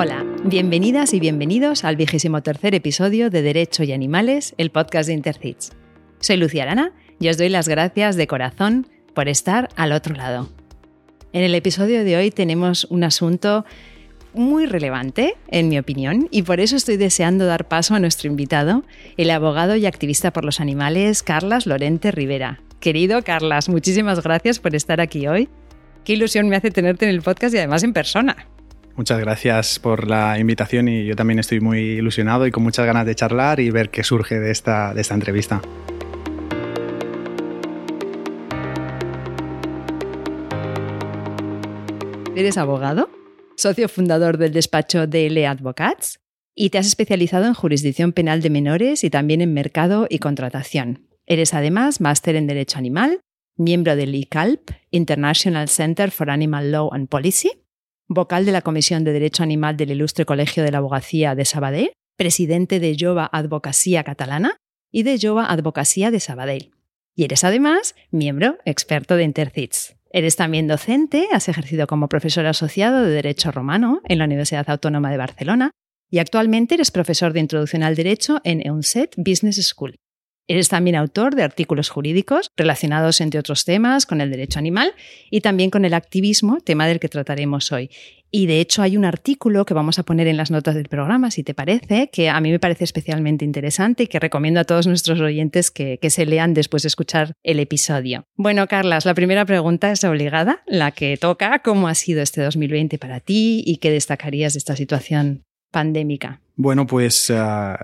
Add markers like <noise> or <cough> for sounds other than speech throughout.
Hola, bienvenidas y bienvenidos al vigésimo tercer episodio de Derecho y Animales, el podcast de Intercits. Soy Lucia Arana y os doy las gracias de corazón por estar al otro lado. En el episodio de hoy tenemos un asunto muy relevante, en mi opinión, y por eso estoy deseando dar paso a nuestro invitado, el abogado y activista por los animales, Carlas Lorente Rivera. Querido Carlas, muchísimas gracias por estar aquí hoy. Qué ilusión me hace tenerte en el podcast y además en persona. Muchas gracias por la invitación y yo también estoy muy ilusionado y con muchas ganas de charlar y ver qué surge de esta, de esta entrevista. ¿Eres abogado? Socio fundador del despacho DL Advocats y te has especializado en jurisdicción penal de menores y también en mercado y contratación. Eres además máster en Derecho Animal, miembro del ICALP, International Center for Animal Law and Policy, vocal de la Comisión de Derecho Animal del Ilustre Colegio de la Abogacía de Sabadell, presidente de Jova Advocacia Catalana y de Jova Advocacia de Sabadell. Y eres además miembro experto de Intercits. Eres también docente, has ejercido como profesor asociado de Derecho Romano en la Universidad Autónoma de Barcelona y actualmente eres profesor de Introducción al Derecho en EUNSET Business School. Eres también autor de artículos jurídicos relacionados, entre otros temas, con el derecho animal y también con el activismo, tema del que trataremos hoy. Y de hecho hay un artículo que vamos a poner en las notas del programa, si te parece, que a mí me parece especialmente interesante y que recomiendo a todos nuestros oyentes que, que se lean después de escuchar el episodio. Bueno, Carlas, la primera pregunta es obligada, la que toca, ¿cómo ha sido este 2020 para ti y qué destacarías de esta situación pandémica? Bueno, pues uh,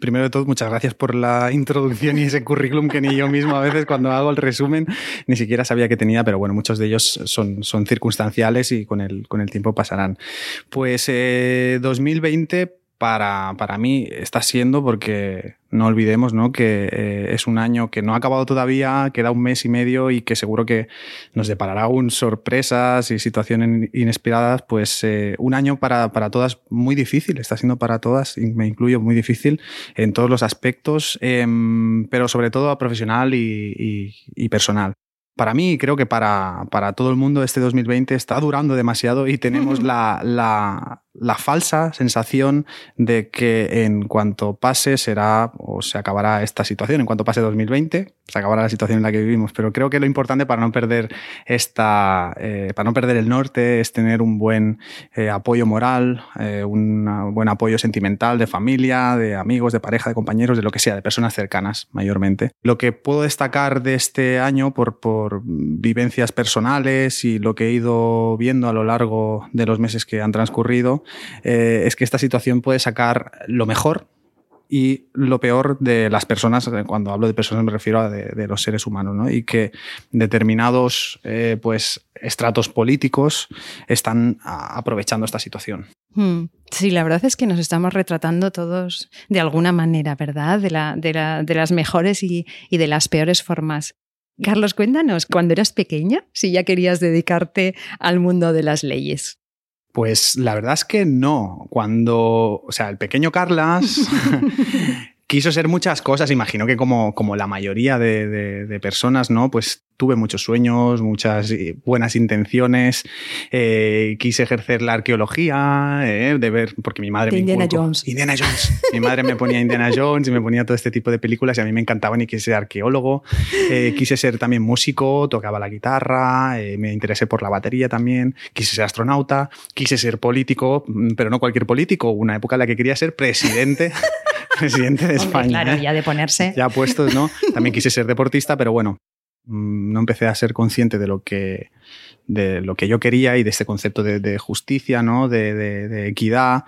primero de todo, muchas gracias por la introducción y ese currículum que ni yo mismo a veces cuando hago el resumen ni siquiera sabía que tenía, pero bueno, muchos de ellos son, son circunstanciales y con el, con el tiempo pasarán. Pues eh, 2020 para, para mí está siendo porque no olvidemos ¿no? que eh, es un año que no ha acabado todavía, queda un mes y medio y que seguro que nos deparará aún sorpresas y situaciones inesperadas, pues eh, un año para, para, todas muy difícil, está siendo para todas, y me incluyo, muy difícil en todos los aspectos, eh, pero sobre todo profesional y, y, y personal para mí, creo que para, para, todo el mundo, este 2020 está durando demasiado y tenemos <laughs> la, la, la, falsa sensación de que en cuanto pase será o se acabará esta situación. En cuanto pase 2020, se acabará la situación en la que vivimos. Pero creo que lo importante para no perder esta, eh, para no perder el norte es tener un buen eh, apoyo moral, eh, un buen apoyo sentimental de familia, de amigos, de pareja, de compañeros, de lo que sea, de personas cercanas mayormente. Lo que puedo destacar de este año por, por vivencias personales y lo que he ido viendo a lo largo de los meses que han transcurrido, eh, es que esta situación puede sacar lo mejor y lo peor de las personas, cuando hablo de personas me refiero a de, los seres humanos, ¿no? y que determinados eh, pues, estratos políticos están aprovechando esta situación. Hmm. Sí, la verdad es que nos estamos retratando todos de alguna manera, ¿verdad? De las mejores y, y de las peores formas. Carlos, cuéntanos, cuando eras pequeña, si ya querías dedicarte al mundo de las leyes. Pues la verdad es que no. Cuando, o sea, el pequeño Carlas <laughs> <laughs> quiso ser muchas cosas, imagino que como, como la mayoría de, de, de personas, ¿no? Pues tuve muchos sueños, muchas eh, buenas intenciones, eh, quise ejercer la arqueología, eh, de ver, porque mi madre... De me Indiana inculcó, Jones. Indiana Jones. mi madre me ponía Indiana Jones y me ponía todo este tipo de películas y a mí me encantaban y quise ser arqueólogo. Eh, quise ser también músico, tocaba la guitarra, me interesé por la batería también, quise ser astronauta, quise ser político, mm, pero no cualquier político, una época en la que quería ser presidente. <laughs> presidente de Hombre, España. claro, ya de ponerse. Ya puestos, ¿no? También quise ser deportista, pero bueno, no empecé a ser consciente de lo que, de lo que yo quería y de este concepto de, de justicia, ¿no? De, de, de, equidad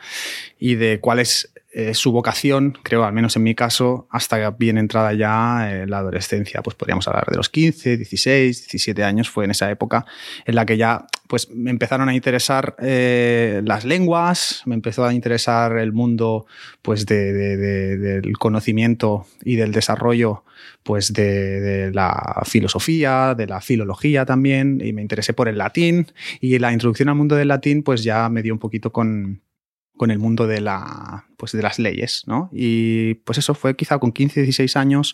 y de cuál es eh, su vocación, creo, al menos en mi caso, hasta bien entrada ya eh, la adolescencia. Pues podríamos hablar de los 15, 16, 17 años, fue en esa época en la que ya pues me empezaron a interesar eh, las lenguas, me empezó a interesar el mundo pues de, de, de, del conocimiento y del desarrollo pues de, la filosofía, de la filología también, y me interesé por el latín, y la introducción al mundo del latín pues ya me dio un poquito con, con el mundo de, la, pues de las leyes, ¿no? Y pues eso fue quizá con 15, 16 años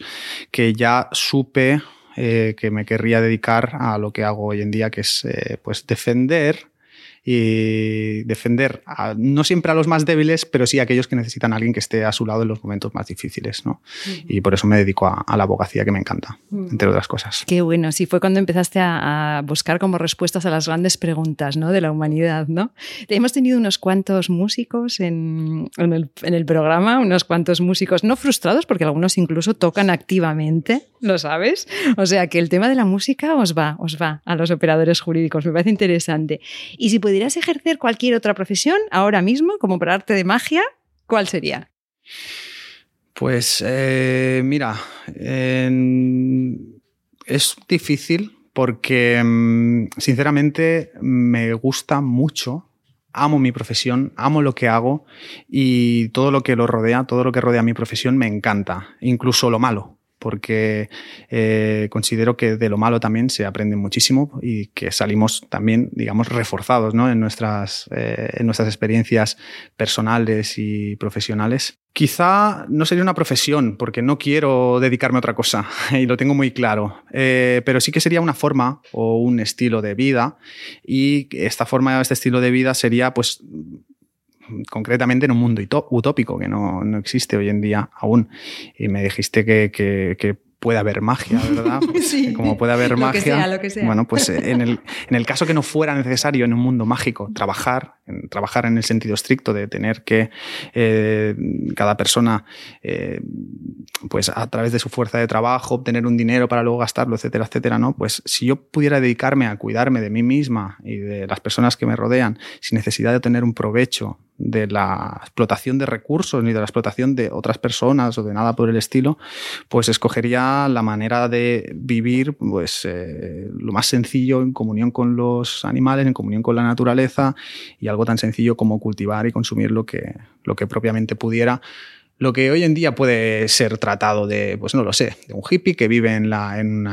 que ya supe eh, que me querría dedicar a lo que hago hoy en día, que es eh, pues defender y defender no siempre a los más débiles, pero sí a aquellos que necesitan a alguien que esté a su lado en los momentos más difíciles. ¿no? Y por eso me dedico a, la abogacía que me encanta, entre otras cosas. Qué bueno, sí fue cuando empezaste a, buscar como respuestas a las grandes preguntas ¿no? de la humanidad. ¿no? Hemos tenido unos cuantos músicos en, en, el, en el programa, unos cuantos músicos no frustrados, porque algunos incluso tocan activamente, ¿lo sabes? O sea que el tema de la música os va, os va a los operadores jurídicos, me parece interesante. Y si pudieras ejercer cualquier otra profesión ahora mismo, como para arte de magia, ¿cuál sería? Pues eh, mira, es difícil porque mm, sinceramente me gusta mucho, amo mi profesión, amo lo que hago y todo lo que lo rodea, todo lo que rodea mi profesión me encanta, incluso lo malo porque eh, considero que de lo malo también se aprende muchísimo y que salimos también, digamos, reforzados ¿no? en, nuestras, eh, en nuestras experiencias personales y profesionales. Quizá no sería una profesión, porque no quiero dedicarme a otra cosa, <laughs> y lo tengo muy claro, eh, pero sí que sería una forma o un estilo de vida, y esta forma, este estilo de vida sería, pues, concretamente en un mundo utópico que no, no, existe hoy en día aún. Y me dijiste que, que, que puede haber magia, ¿verdad? <laughs> sí. Como puede haber magia. Bueno, pues eh, en el, en el, caso que no fuera necesario en un mundo mágico trabajar, en, trabajar en el sentido estricto de tener que eh, cada persona, eh, pues a través de su fuerza de trabajo, obtener un dinero para luego gastarlo, etcétera, etcétera, ¿no? Pues si yo pudiera dedicarme a cuidarme de mí misma y de las personas que me rodean sin necesidad de tener un provecho de la explotación de recursos ni de la explotación de otras personas o de nada por el estilo, pues escogería la manera de vivir pues eh, lo más sencillo en comunión con los animales, en comunión con la naturaleza y algo tan sencillo como cultivar y consumir lo que, lo que propiamente pudiera lo que hoy en día puede ser tratado de, pues no lo sé, de un hippie que vive en, la, en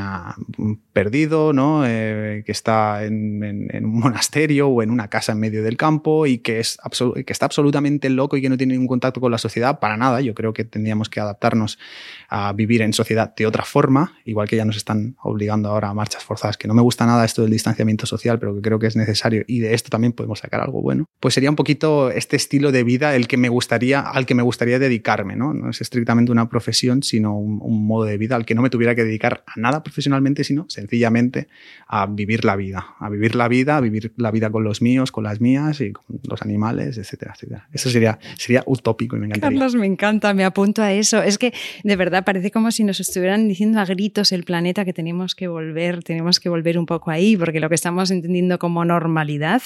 un perdido, ¿no? Eh, que está en, en, un monasterio o en una casa en medio del campo y que, es que está absolutamente loco y que no tiene ningún contacto con la sociedad para nada. Yo creo que tendríamos que adaptarnos a vivir en sociedad de otra forma, igual que ya nos están obligando ahora a marchas forzadas, que no me gusta nada esto del distanciamiento social, pero que creo que es necesario y de esto también podemos sacar algo bueno. Pues sería un poquito este estilo de vida el que me gustaría, al que me gustaría dedicar ¿no? es estrictamente una profesión, sino un, modo de vida al que no me tuviera que dedicar a nada profesionalmente, sino sencillamente a vivir la vida, a vivir la vida, a vivir la vida con los míos, con las mías y con los animales, etcétera, etcétera. Eso sería, sería utópico y me encantaría. Carlos, me encanta, me apunto a eso. Es que de verdad parece como si nos estuvieran diciendo a gritos el planeta que tenemos que volver, tenemos que volver un poco ahí, porque lo que estamos entendiendo como normalidad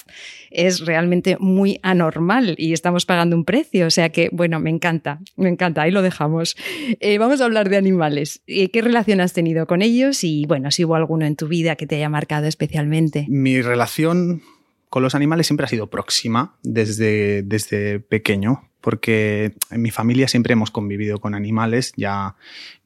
es realmente muy anormal y estamos pagando un precio. O sea que, bueno, me encanta. Me encanta, ahí lo dejamos. Eh, vamos a hablar de animales. Eh, ¿Qué relación has tenido con ellos? Y bueno, si hubo alguno en tu vida que te haya marcado especialmente. Mi relación con los animales siempre ha sido próxima desde, desde pequeño porque en mi familia siempre hemos convivido con animales, ya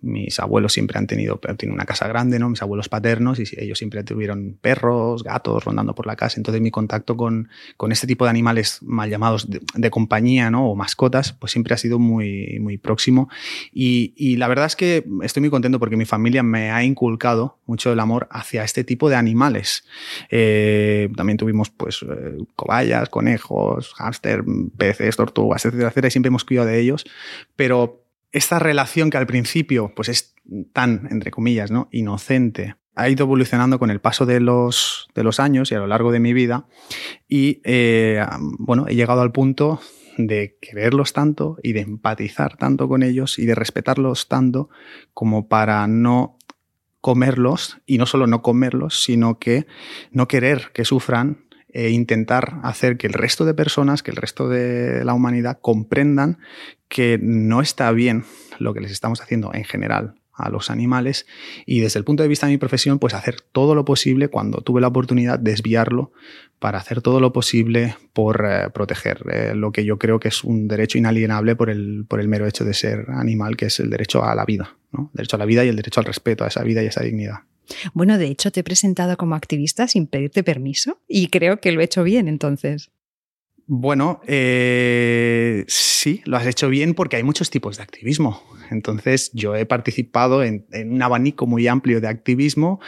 mis abuelos siempre han tenido, tienen una casa grande, ¿no? Mis abuelos paternos y ellos siempre tuvieron perros, gatos rondando por la casa, entonces mi contacto con, con este tipo de animales mal llamados de, compañía, ¿no? O mascotas, pues siempre ha sido muy, muy próximo y, y, la verdad es que estoy muy contento porque mi familia me ha inculcado mucho el amor hacia este tipo de animales. Eh, también tuvimos pues eh, cobayas, conejos, hámster, peces, tortugas, etcétera y siempre hemos cuidado de ellos, pero esta relación que al principio pues es tan, entre comillas, ¿no? inocente, ha ido evolucionando con el paso de los, de los años y a lo largo de mi vida y eh, bueno, he llegado al punto de quererlos tanto y de empatizar tanto con ellos y de respetarlos tanto como para no comerlos y no solo no comerlos, sino que no querer que sufran e intentar hacer que el resto de personas, que el resto de la humanidad comprendan que no está bien lo que les estamos haciendo en general a los animales y desde el punto de vista de mi profesión, pues hacer todo lo posible cuando tuve la oportunidad desviarlo para hacer todo lo posible por eh, proteger eh, lo que yo creo que es un derecho inalienable por el, por el mero hecho de ser animal, que es el derecho a la vida, ¿no? Derecho a la vida y el derecho al respeto a esa vida y a esa dignidad. Bueno, de hecho te he presentado como activista sin pedirte permiso y creo que lo he hecho bien entonces. Bueno, eh, sí, lo has hecho bien porque hay muchos tipos de activismo. Entonces, yo he participado en, un abanico muy amplio de activismo,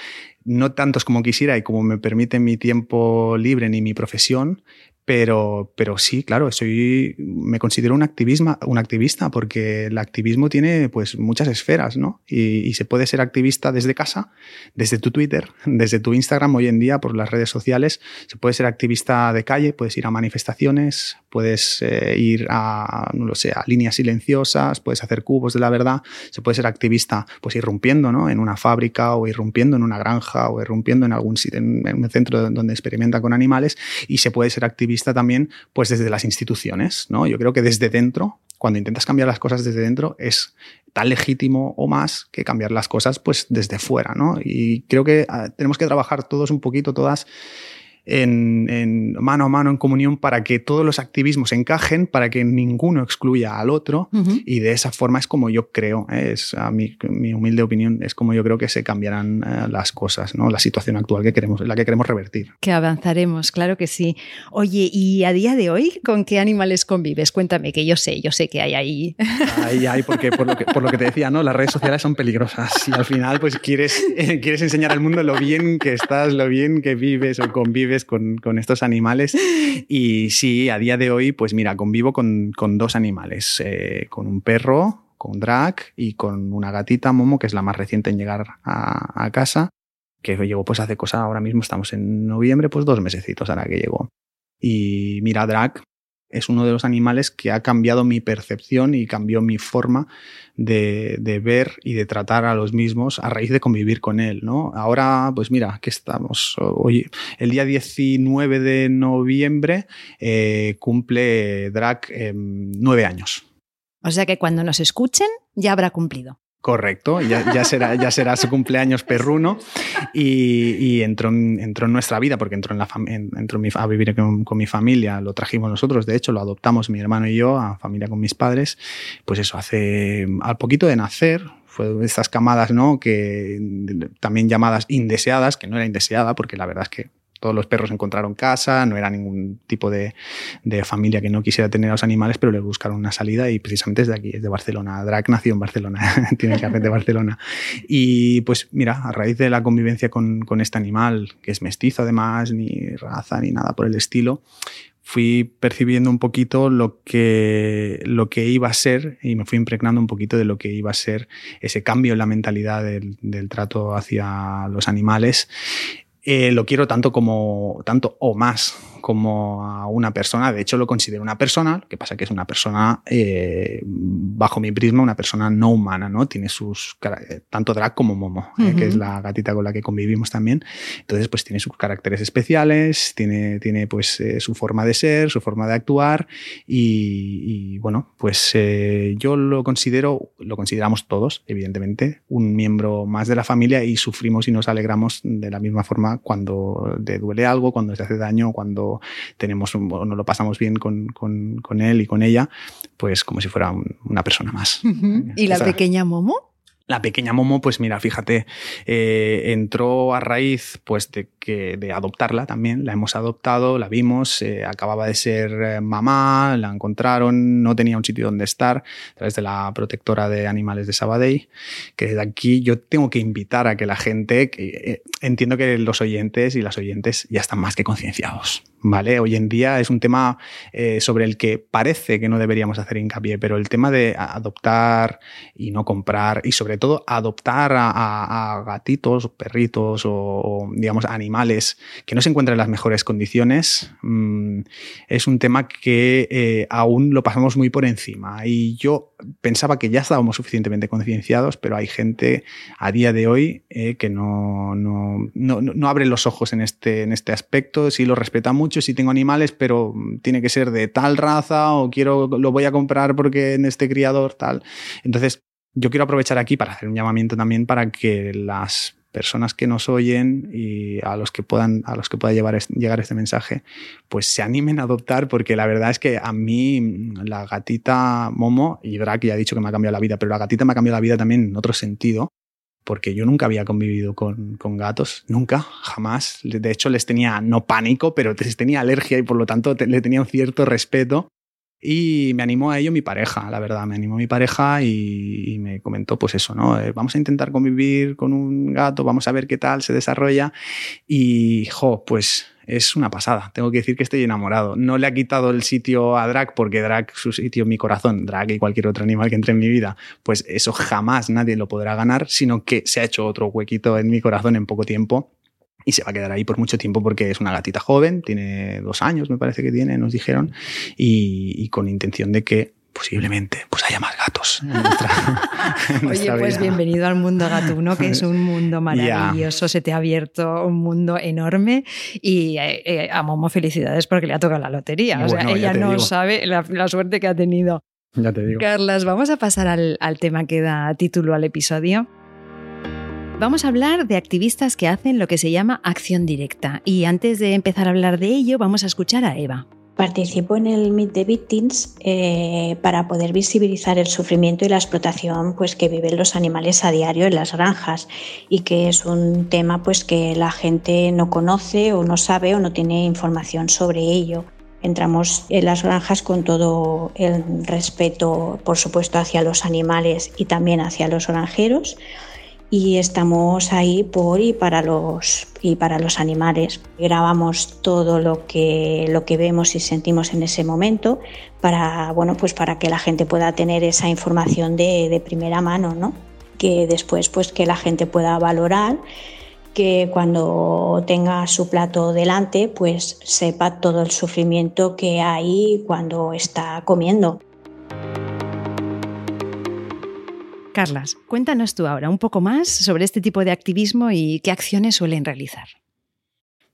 no tantos como quisiera y como me permite mi tiempo libre ni mi profesión, Pero, pero sí, claro, soy, me considero un, activismo, un activista porque el activismo tiene pues muchas esferas, ¿no? Y, y, se puede ser activista desde casa, desde tu Twitter, <laughs> desde tu Instagram hoy en día, por las redes sociales. Se puede ser activista de calle, puedes ir a manifestaciones, puedes eh, ir a, no lo sé, a líneas silenciosas, puedes hacer cubos de la verdad. Se puede ser activista, pues irrumpiendo, ¿no? En una fábrica o irrumpiendo en una granja o irrumpiendo en algún en, en un centro donde experimenta con animales. Y se puede ser activista también pues desde las instituciones, ¿no? Yo creo que desde dentro, cuando intentas cambiar las cosas desde dentro, es tan legítimo o más que cambiar las cosas pues desde fuera, ¿no? Y creo que ah, tenemos que trabajar todos un poquito, todas en, mano a mano, en comunión, para que todos los activismos encajen, para que ninguno excluya al otro. Y de esa forma es como yo creo, ¿eh? es a mi, mi, humilde opinión, es como yo creo que se cambiarán eh, las cosas, ¿no? la situación actual que queremos, la que queremos revertir. Que avanzaremos, claro que sí. Oye, ¿y a día de hoy con qué animales convives? Cuéntame, que yo sé, yo sé que hay ahí. Ahí hay, porque por lo que, por lo que te decía, ¿no? las redes sociales son peligrosas y al final pues quieres, <laughs> quieres enseñar al mundo lo bien que estás, lo bien que vives o convives con, estos animales. <laughs> Y sí, a día de hoy, pues mira, convivo con, dos animales, eh, con un perro, con Drag y con una gatita, Momo, que es la más reciente en llegar a, casa, que llegó pues hace cosa, ahora mismo estamos en noviembre, pues dos mesecitos ahora que llegó. Y mira, Drag es uno de los animales que ha cambiado mi percepción y cambió mi forma de, de, ver y de tratar a los mismos a raíz de convivir con él, ¿no? Ahora, pues mira, que estamos hoy, el día 19 de noviembre eh, cumple Drac eh, nueve años. O sea que cuando nos escuchen ya habrá cumplido. Correcto, ya, ya, será, ya será su cumpleaños perruno y, y entró, en, entró, en, nuestra vida porque entró, en la entró a vivir con, con, mi familia, lo trajimos nosotros, de hecho lo adoptamos mi hermano y yo a familia con mis padres, pues eso, hace al poquito de nacer, fue de estas camadas, ¿no? Que también llamadas indeseadas, que no era indeseada porque la verdad es que todos los perros encontraron casa, no era ningún tipo de, de, familia que no quisiera tener a los animales, pero le buscaron una salida y precisamente es de aquí, es de Barcelona. Drac nació en Barcelona, <laughs> tiene que hacer de Barcelona. Y pues mira, a raíz de la convivencia con, con este animal, que es mestizo además, ni raza ni nada por el estilo, fui percibiendo un poquito lo que, lo que iba a ser y me fui impregnando un poquito de lo que iba a ser ese cambio en la mentalidad del trato hacia los animales eh, lo quiero tanto como, tanto o más como a una persona. De hecho, lo considero una persona, lo que pasa que es una persona, eh, bajo mi prisma, una persona no humana, ¿no? Tiene sus, eh, tanto drag como momo, uh -huh. que es la gatita con la que convivimos también. Entonces, pues tiene sus caracteres especiales, tiene, tiene pues eh, su forma de ser, su forma de actuar y, y bueno, pues yo lo considero, lo consideramos todos, evidentemente, un miembro más de la familia y sufrimos y nos alegramos de la misma forma cuando te duele algo, cuando se hace daño, cuando tenemos un, o no lo pasamos bien con, con, con, él y con ella, pues como si fuera un, una persona más. Uh -huh. ¿Y la Esa, pequeña Momo? La pequeña Momo, pues mira, fíjate, eh, entró a raíz pues de, que, de adoptarla también, la hemos adoptado, la vimos, eh, acababa de ser eh, mamá, la encontraron, no tenía un sitio donde estar, a través de la protectora de animales de Sabadell, que desde aquí yo tengo que invitar a que la gente, que, eh, entiendo que los oyentes y las oyentes ya están más que concienciados, ¿vale? Hoy en día es un tema eh, sobre el que parece que no deberíamos hacer hincapié, pero el tema de adoptar y no comprar y sobre todo adoptar a, a, a gatitos, perritos o, o, digamos, animales que no se encuentran en las mejores condiciones, mmm, es un tema que eh, aún lo pasamos muy por encima. Y yo pensaba que ya estábamos suficientemente concienciados, pero hay gente a día de hoy eh, que no, no, no, no, abre los ojos en este, en este aspecto, sí lo respeta mucho, sí tengo animales, pero tiene que ser de tal raza o quiero, lo voy a comprar porque en este criador tal. Entonces, yo quiero aprovechar aquí para hacer un llamamiento también para que las personas que nos oyen y a los que puedan a los que pueda llevar llegar este mensaje pues se animen a adoptar porque la verdad es que a mí la gatita Momo y Drac ya ha dicho que me ha cambiado la vida pero la gatita me ha cambiado la vida también en otro sentido porque yo nunca había convivido con, con, gatos, nunca, jamás. De hecho, les tenía no pánico, pero les tenía alergia y por lo tanto le tenía un cierto respeto. Y me animó a ello mi pareja, la verdad, me animó mi pareja y, me comentó pues eso, ¿no? Eh, vamos a intentar convivir con un gato, vamos a ver qué tal se desarrolla. Y, jo, pues es una pasada. Tengo que decir que estoy enamorado. No le ha quitado el sitio a Drag porque Drag, su sitio en mi corazón, Drag y cualquier otro animal que entre en mi vida, pues eso jamás nadie lo podrá ganar, sino que se ha hecho otro huequito en mi corazón en poco tiempo y se va a quedar ahí por mucho tiempo porque es una gatita joven, tiene dos años me parece que tiene, nos dijeron, y, con intención de que posiblemente pues haya más gatos. <laughs> Oye, pues bienvenido al mundo gatuno, que es un mundo maravilloso, se te ha abierto un mundo enorme y eh, eh, a Momo felicidades porque le ha tocado la lotería. o sea, ella no sabe la, suerte que ha tenido. Ya te digo. Carlas, vamos a pasar al, al tema que da título al episodio. Vamos a hablar de activistas que hacen lo que se llama acción directa. Y antes de empezar a hablar de ello, vamos a escuchar a Eva. Participo en el Meet the Victims eh, para poder visibilizar el sufrimiento y la explotación pues, que viven los animales a diario en las granjas y que es un tema pues, que la gente no conoce o no sabe o no tiene información sobre ello. Entramos en las granjas con todo el respeto, por supuesto, hacia los animales y también hacia los granjeros y estamos ahí por y para los y para los animales. Grabamos todo lo que lo que vemos y sentimos en ese momento para bueno pues para que la gente pueda tener esa información de, de primera mano, ¿no? Que después pues que la gente pueda valorar que cuando tenga su plato delante pues sepa todo el sufrimiento que hay cuando está comiendo. Carlas, cuéntanos tú ahora un poco más sobre este tipo de activismo y qué acciones suelen realizar.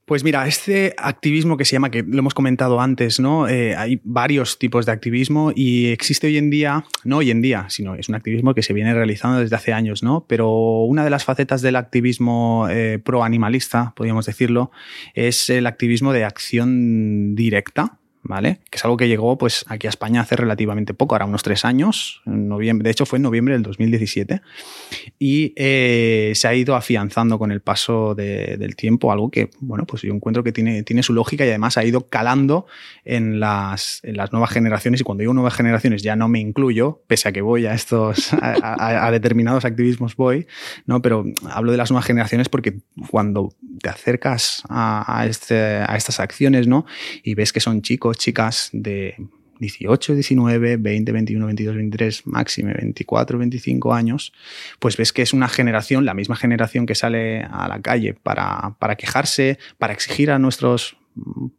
Pues mira, este activismo que se llama, que lo hemos comentado antes, ¿no? Eh, hay varios tipos de activismo y existe hoy en día, no hoy en día, sino es un activismo que se viene realizando desde hace años, ¿no? Pero una de las facetas del activismo eh, pro-animalista, podríamos decirlo, es el activismo de acción directa, ¿vale? Que es algo que llegó pues, aquí a España hace relativamente poco, ahora unos tres años, de hecho fue en noviembre del 2017, y eh, se ha ido afianzando con el paso del tiempo, algo que, bueno, pues yo encuentro que tiene, tiene su lógica y además ha ido calando en las, nuevas generaciones, y cuando digo nuevas generaciones ya no me incluyo, pese a que voy a estos, <laughs> a, determinados activismos voy, ¿no? Pero hablo de las nuevas generaciones porque cuando te acercas a, este, a estas acciones, ¿no? Y ves que son chicos, chicas de 18, 19, 20, 21, 22, 23, máxime 24, 25 años, pues ves que es una generación, la misma generación que sale a la calle para, para quejarse, para exigir a nuestros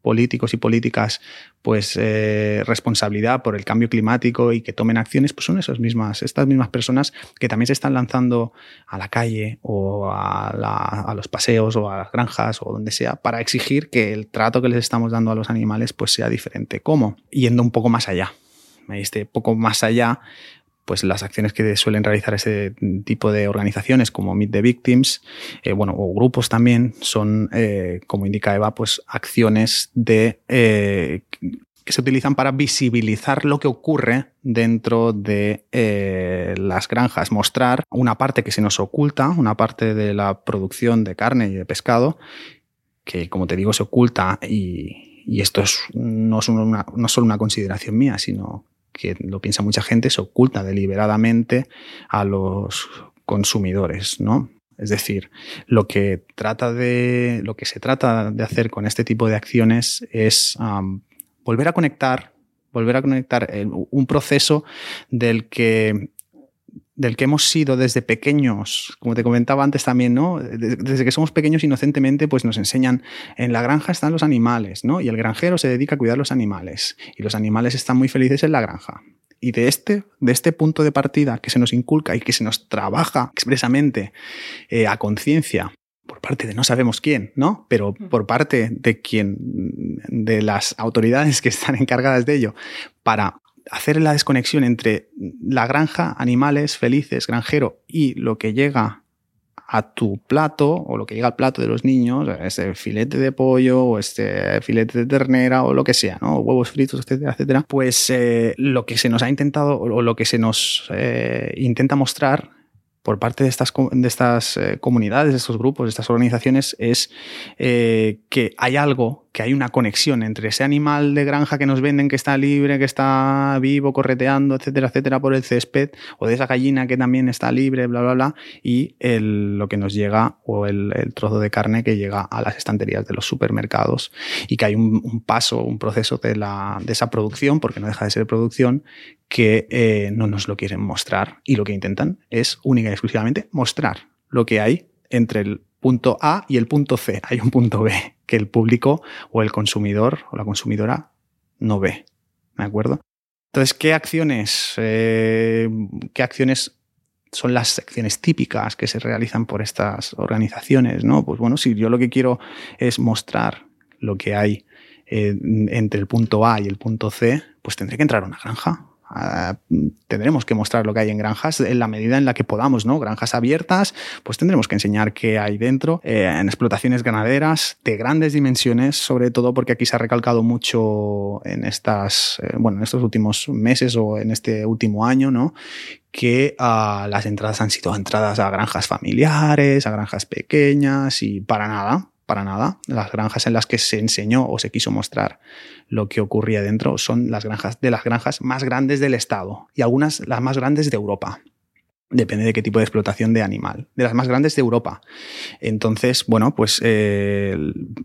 políticos y políticas pues eh, responsabilidad por el cambio climático y que tomen acciones, pues son esas mismas, estas mismas personas que también se están lanzando a la calle o a, los paseos o a las granjas o donde sea para exigir que el trato que les estamos dando a los animales pues sea diferente. ¿Cómo? Yendo un poco más allá. Este poco más allá pues las acciones que suelen realizar ese tipo de organizaciones como Meet the Victims, eh, bueno, o grupos también, son, eh, como indica Eva, pues acciones de eh, que se utilizan para visibilizar lo que ocurre dentro de las granjas, mostrar una parte que se nos oculta, una parte de la producción de carne y de pescado, que como te digo se oculta y, y esto es, no, es una, no solo una consideración mía, sino que lo piensa mucha gente, se oculta deliberadamente a los consumidores, ¿no? Es decir, lo que trata de. lo que se trata de hacer con este tipo de acciones es volver a conectar, volver a conectar un proceso del que del que hemos sido desde pequeños, como te comentaba antes también, ¿no? Desde que somos pequeños inocentemente, pues nos enseñan, en la granja están los animales, ¿no? Y el granjero se dedica a cuidar los animales. Y los animales están muy felices en la granja. Y de este, de este punto de partida que se nos inculca y que se nos trabaja expresamente eh, a conciencia por parte de no sabemos quién, ¿no? Pero por parte de quien, de las autoridades que están <laughs> encargadas de ello, para hacer la desconexión entre la granja, animales felices, granjero y lo que llega a tu plato o lo que llega al plato de los niños, este filete de pollo o este filete de ternera o lo que sea, ¿no? huevos fritos, etcétera, etcétera, pues eh, lo que se nos ha intentado o lo que se nos eh, intenta mostrar por parte de estas, de estas eh, comunidades, de estos grupos, de estas organizaciones, es que hay algo que hay una conexión entre ese animal de granja que nos venden que está libre, que está vivo, correteando, etcétera, etcétera, por el césped, o de esa gallina que también está libre, bla, bla, bla, y el, lo que nos llega, o el, trozo de carne que llega a las estanterías de los supermercados, y que hay un, paso, un proceso de, la, de esa producción, porque no deja de ser producción, que eh, no nos lo quieren mostrar, y lo que intentan es única y exclusivamente mostrar lo que hay entre el punto A y el punto C. Hay un punto B que el público o el consumidor o la consumidora no ve. ¿De acuerdo? Entonces, ¿qué acciones, eh, qué acciones son las acciones típicas que se realizan por estas organizaciones? ¿no? Pues bueno, si yo lo que quiero es mostrar lo que hay eh, entre el punto A y el punto C, pues tendré que entrar a una granja Ah, tendremos que mostrar lo que hay en granjas en la medida en la que podamos, ¿no? Granjas abiertas, pues tendremos que enseñar qué hay dentro, eh, en explotaciones ganaderas de grandes dimensiones, sobre todo porque aquí se ha recalcado mucho en estas, eh, bueno, en estos últimos meses o en este último año, ¿no? que uh, las entradas han sido entradas a granjas familiares, a granjas pequeñas y para nada, para nada. Las granjas en las que se enseñó o se quiso mostrar lo que ocurría dentro son las granjas de las granjas más grandes del estado y algunas las más grandes de Europa. Depende de qué tipo de explotación de animal. De las más grandes de Europa. Entonces, bueno, pues eh,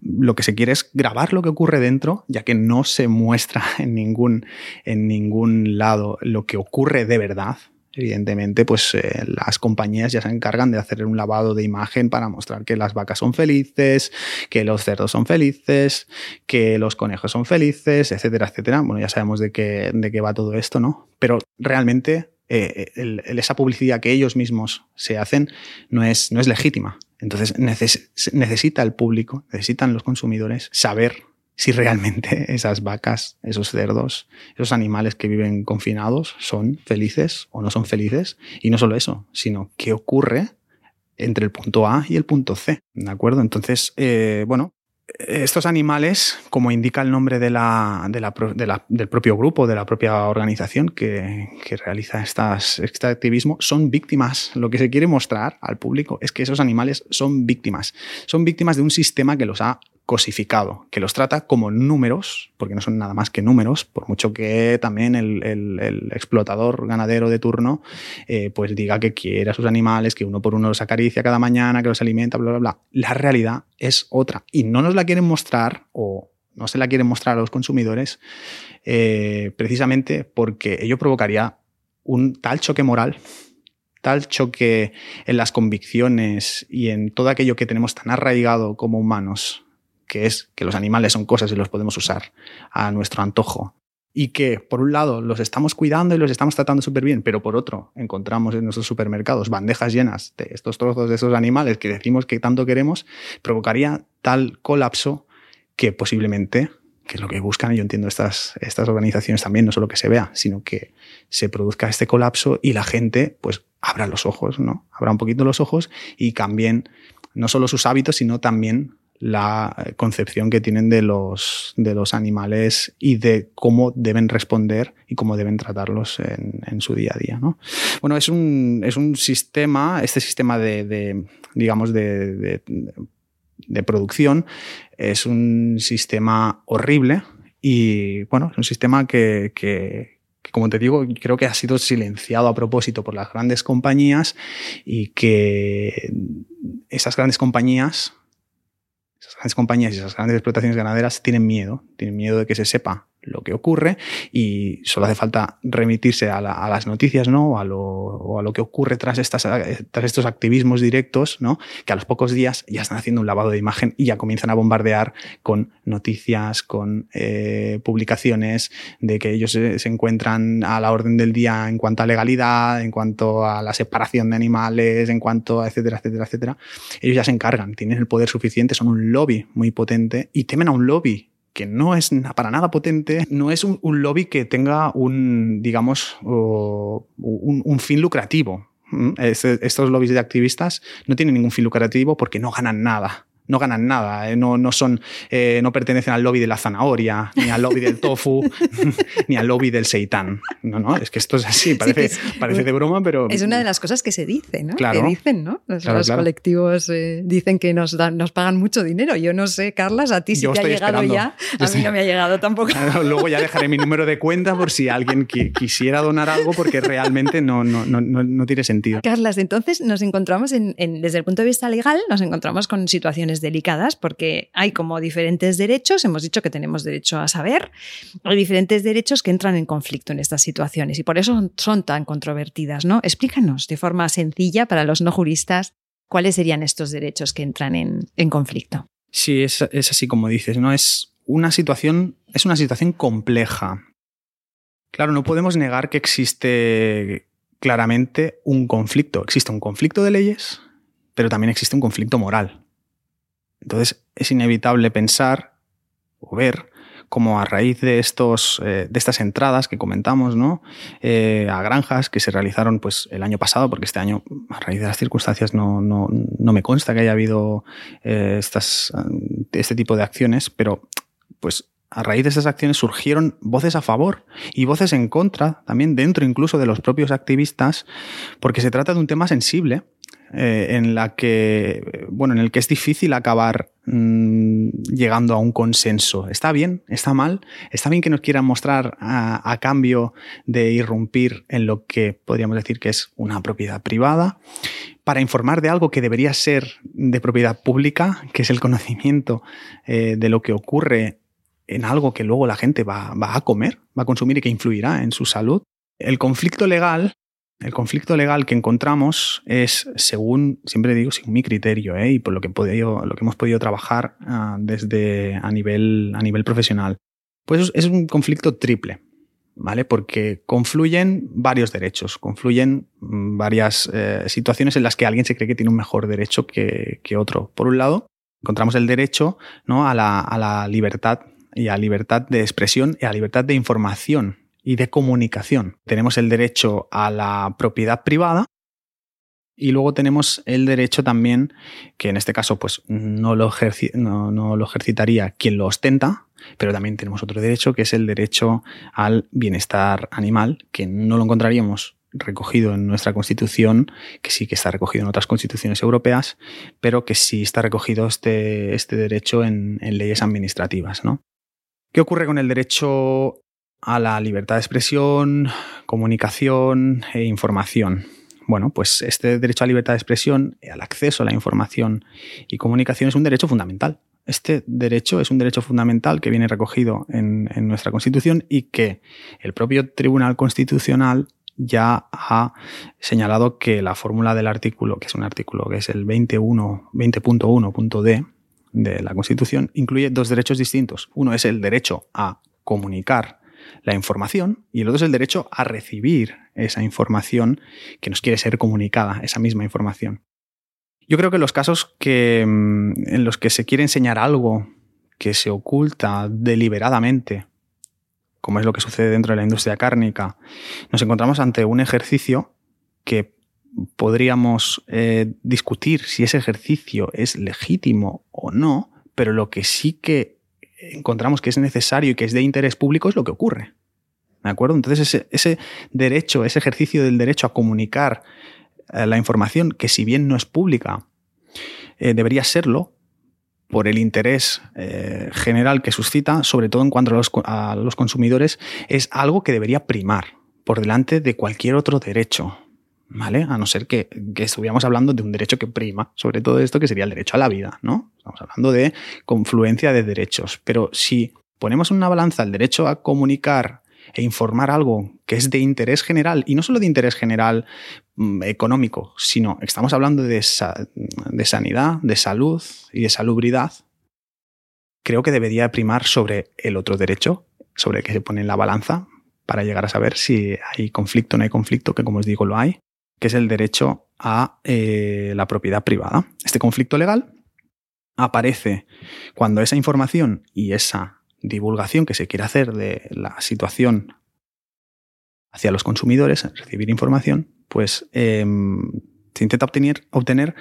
lo que se quiere es grabar lo que ocurre dentro, ya que no se muestra <laughs> en ningún, en ningún lado lo que ocurre de verdad evidentemente, pues eh, las compañías ya se encargan de hacer un lavado de imagen para mostrar que las vacas son felices, que los cerdos son felices, que los conejos son felices, etcétera, etcétera. Bueno, ya sabemos de qué, de qué va todo esto, ¿no? Pero realmente eh, esa publicidad que ellos mismos se hacen no es, no es legítima. Entonces necesita el público, necesitan los consumidores saber si realmente <laughs> esas vacas, esos cerdos, esos animales que viven confinados son felices o no son felices. Y no solo eso, sino qué ocurre entre el punto A y el punto C. ¿De acuerdo? Entonces, eh, bueno, estos animales, como indica el nombre de la, del propio grupo, de la propia organización que, que realiza estas, este activismo, son víctimas. Lo que se quiere mostrar al público es que esos animales son víctimas. Son víctimas de un sistema que los ha cosificado, que los trata como números, porque no son nada más que números, por mucho que también el, explotador ganadero de turno eh, pues diga que quiere a sus animales, que uno por uno los acaricia cada mañana, que los alimenta, bla, bla, bla. La realidad es otra y no nos la quieren mostrar o no se la quieren mostrar a los consumidores eh, precisamente porque ello provocaría un tal choque moral tal choque en las convicciones y en todo aquello que tenemos tan arraigado como humanos que es que los animales son cosas y los podemos usar a nuestro antojo. Y que, por un lado, los estamos cuidando y los estamos tratando súper bien, pero por otro, encontramos en nuestros supermercados bandejas llenas de estos trozos de esos animales que decimos que tanto queremos, provocaría tal colapso que posiblemente, que es lo que buscan, y yo entiendo estas, estas organizaciones también, no solo que se vea, sino que se produzca este colapso y la gente, pues, abra los ojos, ¿no? Abra un poquito los ojos y cambien no solo sus hábitos, sino también la concepción que tienen de los, de los animales y de cómo deben responder y cómo deben tratarlos en, su día a día. ¿no? Bueno, es un, es un sistema, este sistema de, digamos, de, de, producción es un sistema horrible y, bueno, es un sistema que, que, que, como te digo, creo que ha sido silenciado a propósito por las grandes compañías y que esas grandes compañías esas grandes compañías y esas grandes explotaciones ganaderas tienen miedo, tienen miedo de que se sepa lo que ocurre y solo hace falta remitirse a, las noticias, ¿no? A lo, o a lo que ocurre tras, estas, tras estos activismos directos, ¿no? Que a los pocos días ya están haciendo un lavado de imagen y ya comienzan a bombardear con noticias, con eh, publicaciones de que ellos se, se, encuentran a la orden del día en cuanto a legalidad, en cuanto a la separación de animales, en cuanto a etcétera, etcétera, etcétera. Ellos ya se encargan, tienen el poder suficiente, son un lobby muy potente y temen a un lobby que no es para nada potente, no es un, lobby que tenga un, digamos, un, fin lucrativo. estos lobbies de activistas no tienen ningún fin lucrativo porque no ganan nada no ganan nada, ¿eh? no, no, son, eh, no pertenecen al lobby de la zanahoria, ni al lobby del tofu, <laughs> ni al lobby del seitán. No, no, es que esto es así, parece, parece de broma, pero... Es una de las cosas que se dice, ¿no? Claro. Que dicen, ¿no? Los, colectivos eh, dicen que nos, dan, nos pagan mucho dinero. Yo no sé, Carlas, a ti si te ha llegado ya, a mí no me ha llegado tampoco. <laughs> Luego ya dejaré mi número de cuenta por si alguien quisiera donar algo porque realmente no, no, no, no tiene sentido. Carlas, entonces nos encontramos en, desde el punto de vista legal, nos encontramos con situaciones delicadas porque hay como diferentes derechos, hemos dicho que tenemos derecho a saber, hay diferentes derechos que entran en conflicto en estas situaciones y por eso son tan controvertidas, ¿no? Explícanos de forma sencilla para los no juristas cuáles serían estos derechos que entran en, en conflicto. Sí, es, es así como dices, ¿no? Es una situación, es una situación compleja. Claro, no podemos negar que existe claramente un conflicto. Existe un conflicto de leyes, pero también existe un conflicto moral. Entonces es inevitable pensar o ver cómo a raíz de, estos, eh, de estas entradas que comentamos ¿no? Eh, a granjas que se realizaron pues, el año pasado, porque este año, a raíz de las circunstancias, no, no, no me consta que haya habido eh, estas, este tipo de acciones, pero pues a raíz de esas acciones surgieron voces a favor y voces en contra, también dentro incluso de los propios activistas, porque se trata de un tema sensible eh, en la que, bueno, en el que es difícil acabar mm, llegando a un consenso. Está bien, está mal, está bien que nos quieran mostrar a, cambio de irrumpir en lo que podríamos decir que es una propiedad privada para informar de algo que debería ser de propiedad pública, que es el conocimiento eh, de lo que ocurre en algo que luego la gente va, va, a comer, va a consumir y que influirá en su salud. El conflicto legal el conflicto legal que encontramos es, según, siempre digo, según mi criterio, ¿eh? y por lo que, podido, lo que hemos podido trabajar uh, desde a nivel, a nivel profesional, pues es un conflicto triple, ¿vale? Porque confluyen varios derechos, confluyen mm, varias eh, situaciones en las que alguien se cree que tiene un mejor derecho que, que otro. Por un lado, encontramos el derecho ¿no? a, la, a la libertad y a libertad de expresión y a libertad de información y de comunicación. Tenemos el derecho a la propiedad privada y luego tenemos el derecho también, que en este caso pues no lo, no, lo ejercitaría quien lo ostenta, pero también tenemos otro derecho que es el derecho al bienestar animal, que no lo encontraríamos recogido en nuestra constitución, que sí que está recogido en otras constituciones europeas, pero que sí está recogido este, este derecho en, en leyes administrativas. ¿no? ¿Qué ocurre con el derecho a la libertad de expresión, comunicación e información. Bueno, pues este derecho a libertad de expresión, al acceso a la información y comunicación es un derecho fundamental. Este derecho es un derecho fundamental que viene recogido en, nuestra Constitución y que el propio Tribunal Constitucional ya ha señalado que la fórmula del artículo, que es un artículo que es el 20.1.d de la Constitución, incluye dos derechos distintos. Uno es el derecho a comunicar la información y el otro es el derecho a recibir esa información que nos quiere ser comunicada, esa misma información. Yo creo que los casos que, mm, en los que se quiere enseñar algo que se oculta deliberadamente, como es lo que sucede dentro de la industria cárnica, nos encontramos ante un ejercicio que podríamos eh, discutir si ese ejercicio es legítimo o no, pero lo que sí que encontramos que es necesario y que es de interés público es lo que ocurre. ¿De acuerdo? Entonces ese, derecho, ese ejercicio del derecho a comunicar eh, la información, que si bien no es pública, eh, debería serlo por el interés eh, general que suscita, sobre todo en cuanto a los consumidores, es algo que debería primar por delante de cualquier otro derecho. ¿Vale? A no ser que, estuviéramos hablando de un derecho que prima sobre todo esto, que sería el derecho a la vida, ¿no? Estamos hablando de confluencia de derechos. Pero si ponemos en una balanza el derecho a comunicar e informar algo que es de interés general, y no solo de interés general mm, económico, sino estamos hablando de, de sanidad, de salud y de salubridad, creo que debería primar sobre el otro derecho, sobre el que se pone en la balanza, para llegar a saber si hay conflicto o no hay conflicto, que como os digo lo hay, que es el derecho a eh, la propiedad privada. Este conflicto legal aparece cuando esa información y esa divulgación que se quiere hacer de la situación hacia los consumidores, recibir información, pues em, se intenta obtener, obtener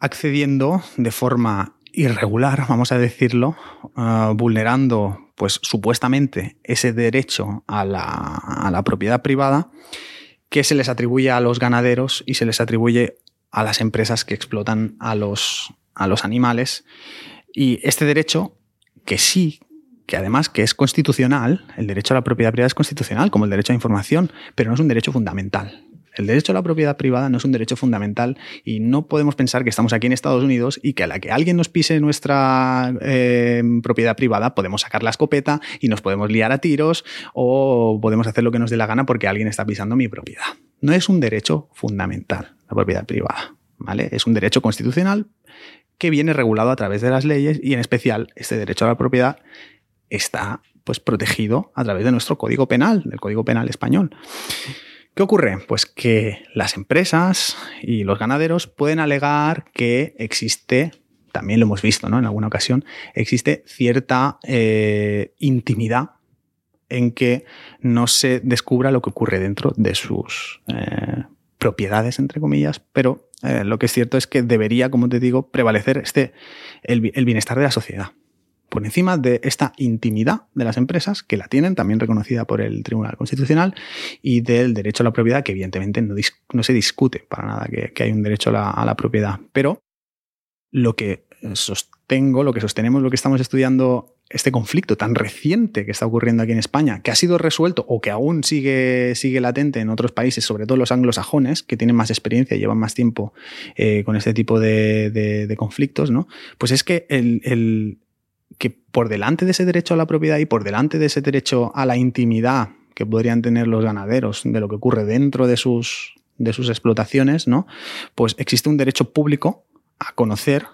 accediendo de forma irregular, vamos a decirlo, ah, vulnerando pues supuestamente ese derecho a la, a la propiedad privada que se les atribuye a los ganaderos y se les atribuye a las empresas que explotan a los, a los animales. Y este derecho, que sí, que además que es constitucional, el derecho a la propiedad privada es constitucional, como el derecho a información, pero no es un derecho fundamental. El derecho a la propiedad privada no es un derecho fundamental y no podemos pensar que estamos aquí en Estados Unidos y que a la que alguien nos pise nuestra eh, propiedad privada podemos sacar la escopeta y nos podemos liar a tiros o podemos hacer lo que nos dé la gana porque alguien está pisando mi propiedad. No es un derecho fundamental la propiedad privada, ¿vale? Es un derecho constitucional que viene regulado a través de las leyes y en especial este derecho a la propiedad está pues protegido a través de nuestro Código Penal, del Código Penal español. ¿Qué ocurre? Pues que las empresas y los ganaderos pueden alegar que existe, también lo hemos visto ¿no? en alguna ocasión, existe cierta eh, intimidad en que no se descubra lo que ocurre dentro de sus eh, propiedades, entre comillas, pero eh, lo que es cierto es que debería, como te digo, prevalecer este, el bienestar de la sociedad por encima de esta intimidad de las empresas, que la tienen, también reconocida por el Tribunal Constitucional, y del derecho a la propiedad, que evidentemente no, se discute para nada que, hay un derecho a la, propiedad. Pero lo que sostengo, lo que sostenemos, lo que estamos estudiando, este conflicto tan reciente que está ocurriendo aquí en España, que ha sido resuelto o que aún sigue, sigue latente en otros países, sobre todo los anglosajones, que tienen más experiencia y llevan más tiempo eh, con este tipo de, conflictos, ¿no? Pues es que el que por delante de ese derecho a la propiedad y por delante de ese derecho a la intimidad que podrían tener los ganaderos de lo que ocurre dentro de sus, de sus explotaciones, ¿no? Pues existe un derecho público a conocer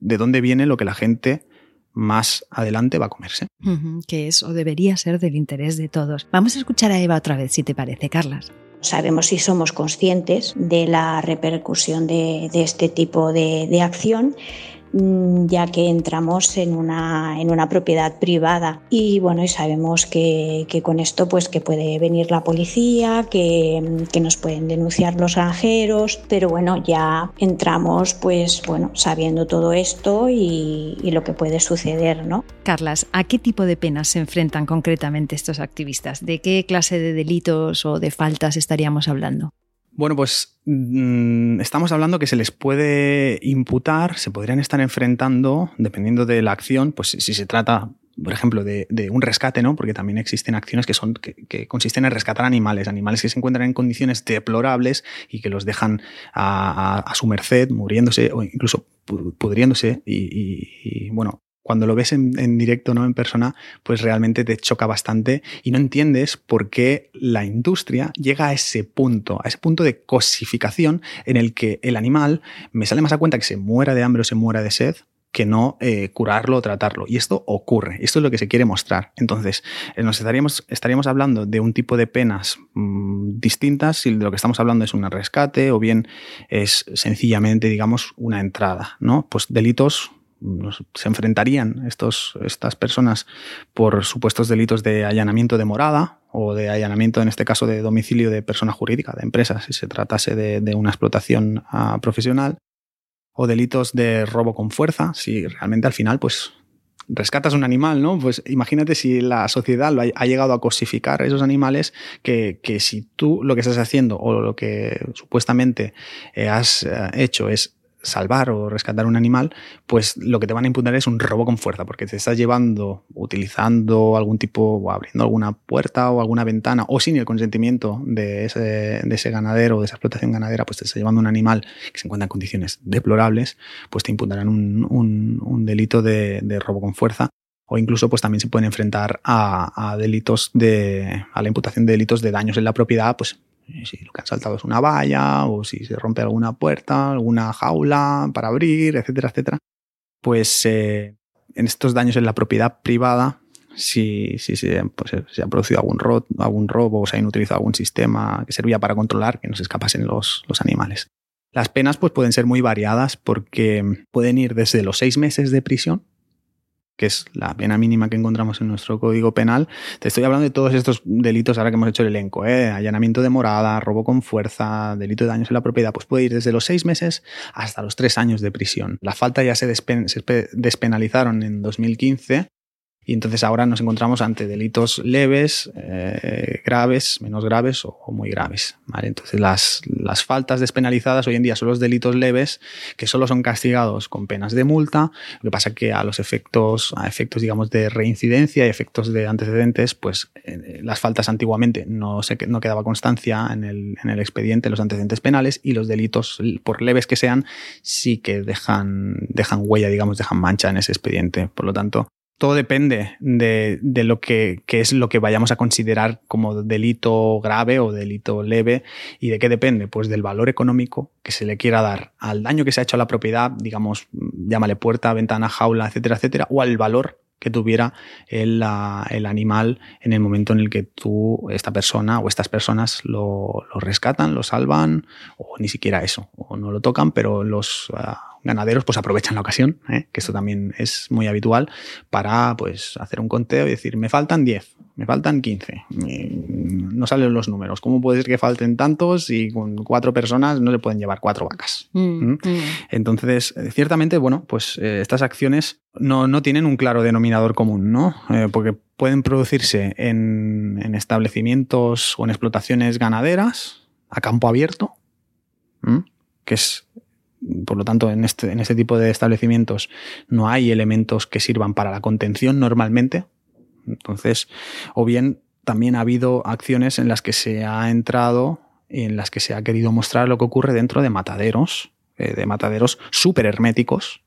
de dónde viene lo que la gente más adelante va a comerse. que es o debería ser del interés de todos. Vamos a escuchar a Eva otra vez, si te parece, Carlas. Sabemos y somos conscientes de la repercusión de, este tipo de, de acción ya que entramos en una, en una propiedad privada y bueno y sabemos que, con esto pues que puede venir la policía que, nos pueden denunciar los granjeros pero bueno ya entramos pues bueno sabiendo todo esto y, y lo que puede suceder ¿no? Carlas, ¿a qué tipo de penas se enfrentan concretamente estos activistas? ¿De qué clase de delitos o de faltas estaríamos hablando? Bueno, pues mm, estamos hablando que se les puede imputar, se podrían estar enfrentando, dependiendo de la acción, pues si se trata, por ejemplo, de, un rescate, ¿no? Porque también existen acciones que son que, consisten en rescatar animales, animales que se encuentran en condiciones deplorables y que los dejan a, su merced, muriéndose o incluso pudriéndose y bueno, cuando lo ves en, directo, ¿no? En persona, pues realmente te choca bastante y no entiendes por qué la industria llega a ese punto, a ese punto de cosificación en el que el animal me sale más a cuenta que se muera de hambre o se muera de sed que no eh, curarlo o tratarlo. Y esto ocurre, esto es lo que se quiere mostrar. Entonces, eh, nos estaríamos, estaríamos hablando de un tipo de penas mm, distintas si de lo que estamos hablando es un rescate o bien es sencillamente, digamos, una entrada, ¿no? Pues delitos se enfrentarían estos, estas personas por supuestos delitos de allanamiento de morada o de allanamiento, en este caso, de domicilio de persona jurídica, de empresa, si se tratase de, una explotación ah, profesional, o delitos de robo con fuerza, si realmente al final, pues rescatas un animal, ¿no? Pues imagínate si la sociedad lo ha, llegado a cosificar esos animales que, que, si tú lo que estás haciendo o lo que supuestamente eh, has eh, hecho es salvar o rescatar un animal, pues lo que te van a imputar es un robo con fuerza, porque te estás llevando, utilizando algún tipo, o abriendo alguna puerta o alguna ventana, o sin el consentimiento de ese, de ese ganadero o de esa explotación ganadera, pues te estás llevando un animal que se encuentra en condiciones deplorables, pues te imputarán un, delito de, robo con fuerza. O incluso pues también se pueden enfrentar a, a, delitos de a la imputación de delitos de daños en la propiedad pues si lo que han saltado es una valla o si se rompe alguna puerta, alguna jaula para abrir, etcétera, etcétera, pues eh, en estos daños en la propiedad privada, si, si pues, se ha producido algún, algún robo o se ha utilizado algún sistema que servía para controlar que no se escapasen los, los animales. Las penas pues, pueden ser muy variadas porque pueden ir desde los seis meses de prisión que es la pena mínima que encontramos en nuestro código penal. Te estoy hablando de todos estos delitos ahora que hemos hecho el elenco, ¿eh? allanamiento de morada, robo con fuerza, delito de daños en la propiedad, pues puede ir desde los seis meses hasta los tres años de prisión. La falta ya se, despenalizaron en 2015 y entonces ahora nos encontramos ante delitos leves, eh, graves, menos graves o, muy graves. ¿vale? Entonces las, las, faltas despenalizadas hoy en día son los delitos leves que solo son castigados con penas de multa. Lo que pasa que a los efectos, a efectos digamos de reincidencia y efectos de antecedentes, pues eh, las faltas antiguamente no, se, no quedaba constancia en el, en el expediente, los antecedentes penales y los delitos, por leves que sean, sí que dejan, dejan huella, digamos, dejan mancha en ese expediente. Por lo tanto, todo depende de, lo que, es lo que vayamos a considerar como delito grave o delito leve. ¿Y de qué depende? Pues del valor económico que se le quiera dar al daño que se ha hecho a la propiedad, digamos, llámale puerta, ventana, jaula, etcétera, etcétera, o al valor que tuviera el, el, animal en el momento en el que tú, esta persona o estas personas lo, rescatan, lo salvan, o ni siquiera eso, o no lo tocan, pero los... Ah, ganaderos pues aprovechan la ocasión, ¿eh? que esto también es muy habitual, para pues hacer un conteo y decir, me faltan 10, me faltan 15, no salen los números, ¿cómo puede ser que falten tantos y con cuatro personas no se pueden llevar cuatro vacas? Mm, ¿Mm? Mm. Entonces, eh, ciertamente, bueno, pues eh, estas acciones no, no, tienen un claro denominador común, ¿no? porque pueden producirse en, en establecimientos o en explotaciones ganaderas a campo abierto, que es por lo tanto, en este, en este tipo de establecimientos no hay elementos que sirvan para la contención normalmente. Entonces, o bien también ha habido acciones en las que se ha entrado, en las que se ha querido mostrar lo que ocurre dentro de mataderos, eh, de mataderos súper herméticos,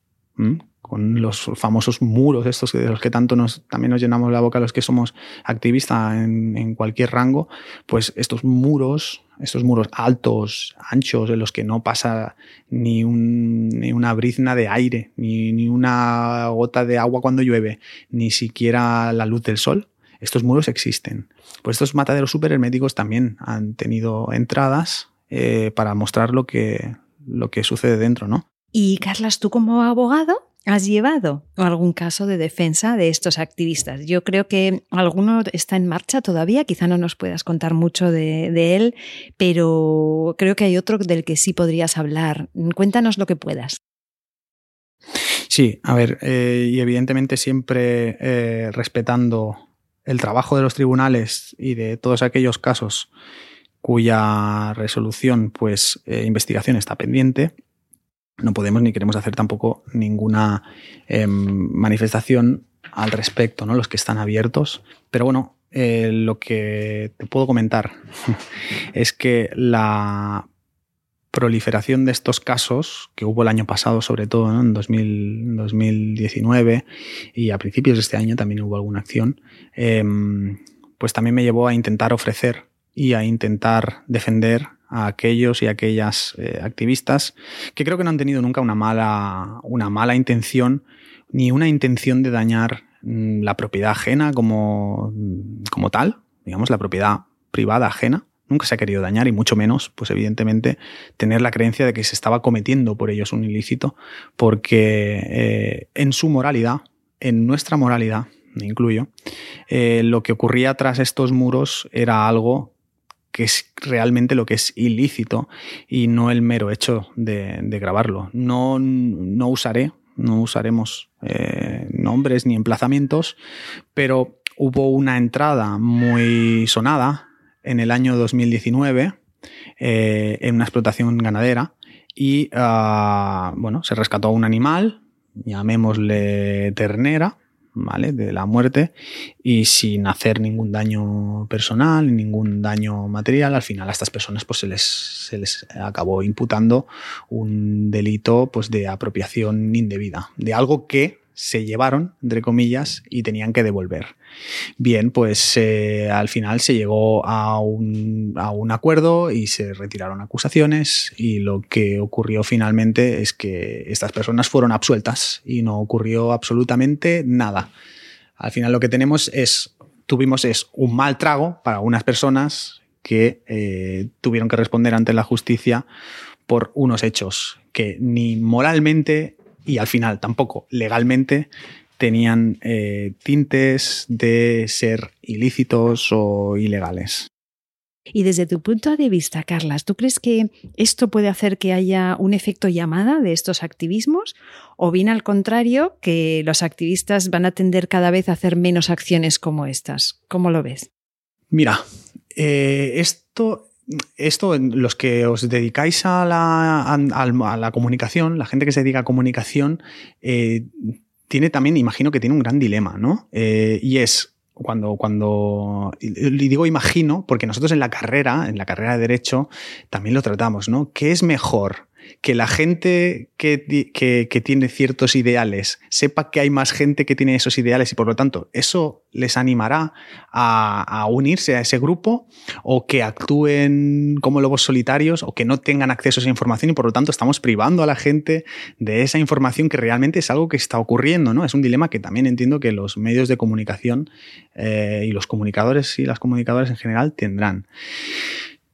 con los famosos muros estos de los que tanto nos, también nos llenamos la boca los que somos activistas en, en cualquier rango, pues estos muros estos muros altos, anchos, en los que no pasa ni, ni una brizna de aire, ni, ni, una gota de agua cuando llueve, ni siquiera la luz del sol. Estos muros existen. Pues estos mataderos super herméticos también han tenido entradas eh, para mostrar lo que, lo que sucede dentro, ¿no? Y Carlas, tú como abogado, ¿Has llevado algún caso de defensa de estos activistas? Yo creo que alguno está en marcha todavía, quizá no nos puedas contar mucho de, él, pero creo que hay otro del que sí podrías hablar. Cuéntanos lo que puedas. Sí, a ver, eh, y evidentemente siempre eh, respetando el trabajo de los tribunales y de todos aquellos casos cuya resolución, pues, eh, investigación está pendiente no podemos ni queremos hacer tampoco ninguna em, manifestación al respecto, ¿no? Los que están abiertos. Pero bueno, eh, lo que te puedo comentar <laughs> es que la proliferación de estos casos, que hubo el año pasado, sobre todo en 2019, y a principios de este año también hubo alguna acción, em, pues también me llevó a intentar ofrecer y a intentar defender a aquellos y aquellas eh, activistas que creo que no han tenido nunca una mala, una mala intención ni una intención de dañar mm, la propiedad ajena como, como tal, digamos, la propiedad privada ajena. Nunca se ha querido dañar y mucho menos, pues evidentemente, tener la creencia de que se estaba cometiendo por ellos un ilícito, porque eh, en su moralidad, en nuestra moralidad, me incluyo, eh, lo que ocurría tras estos muros era algo que es realmente lo que es ilícito y no el mero hecho de, grabarlo. No, no, usaré, no usaremos eh, nombres ni emplazamientos, pero hubo una entrada muy sonada en el año 2019 eh, en una explotación ganadera y ah, bueno, se rescató a un animal, llamémosle ternera, ¿vale? De la muerte y sin hacer ningún daño personal, ningún daño material. Al final a estas personas pues se les, se les acabó imputando un delito pues de apropiación indebida, de algo que se llevaron, entre comillas, y tenían que devolver. Bien, pues eh, al final se llegó a un, acuerdo y se retiraron acusaciones y lo que ocurrió finalmente es que estas personas fueron absueltas y no ocurrió absolutamente nada. Al final lo que tenemos es, tuvimos es un mal trago para unas personas que eh, tuvieron que responder ante la justicia por unos hechos que ni moralmente y al final tampoco legalmente tenían eh, tintes de ser ilícitos o ilegales. Y desde tu punto de vista, Carlas, ¿tú crees que esto puede hacer que haya un efecto llamada de estos activismos? ¿O bien al contrario, que los activistas van a tender cada vez a hacer menos acciones como estas? ¿Cómo lo ves? Mira, eh, esto esto, los que os dedicáis a la, comunicación, la gente que se dedica a comunicación, eh, tiene también, imagino que tiene un gran dilema, ¿no? Eh, y es cuando, cuando, y digo imagino, porque nosotros en la carrera, en la carrera de Derecho, también lo tratamos, ¿no? ¿Qué es mejor? Que la gente que, que, tiene ciertos ideales sepa que hay más gente que tiene esos ideales y por lo tanto eso les animará a, unirse a ese grupo o que actúen como lobos solitarios o que no tengan acceso a esa información y por lo tanto estamos privando a la gente de esa información que realmente es algo que está ocurriendo, ¿no? Es un dilema que también entiendo que los medios de comunicación eh, y los comunicadores y las comunicadoras en general tendrán.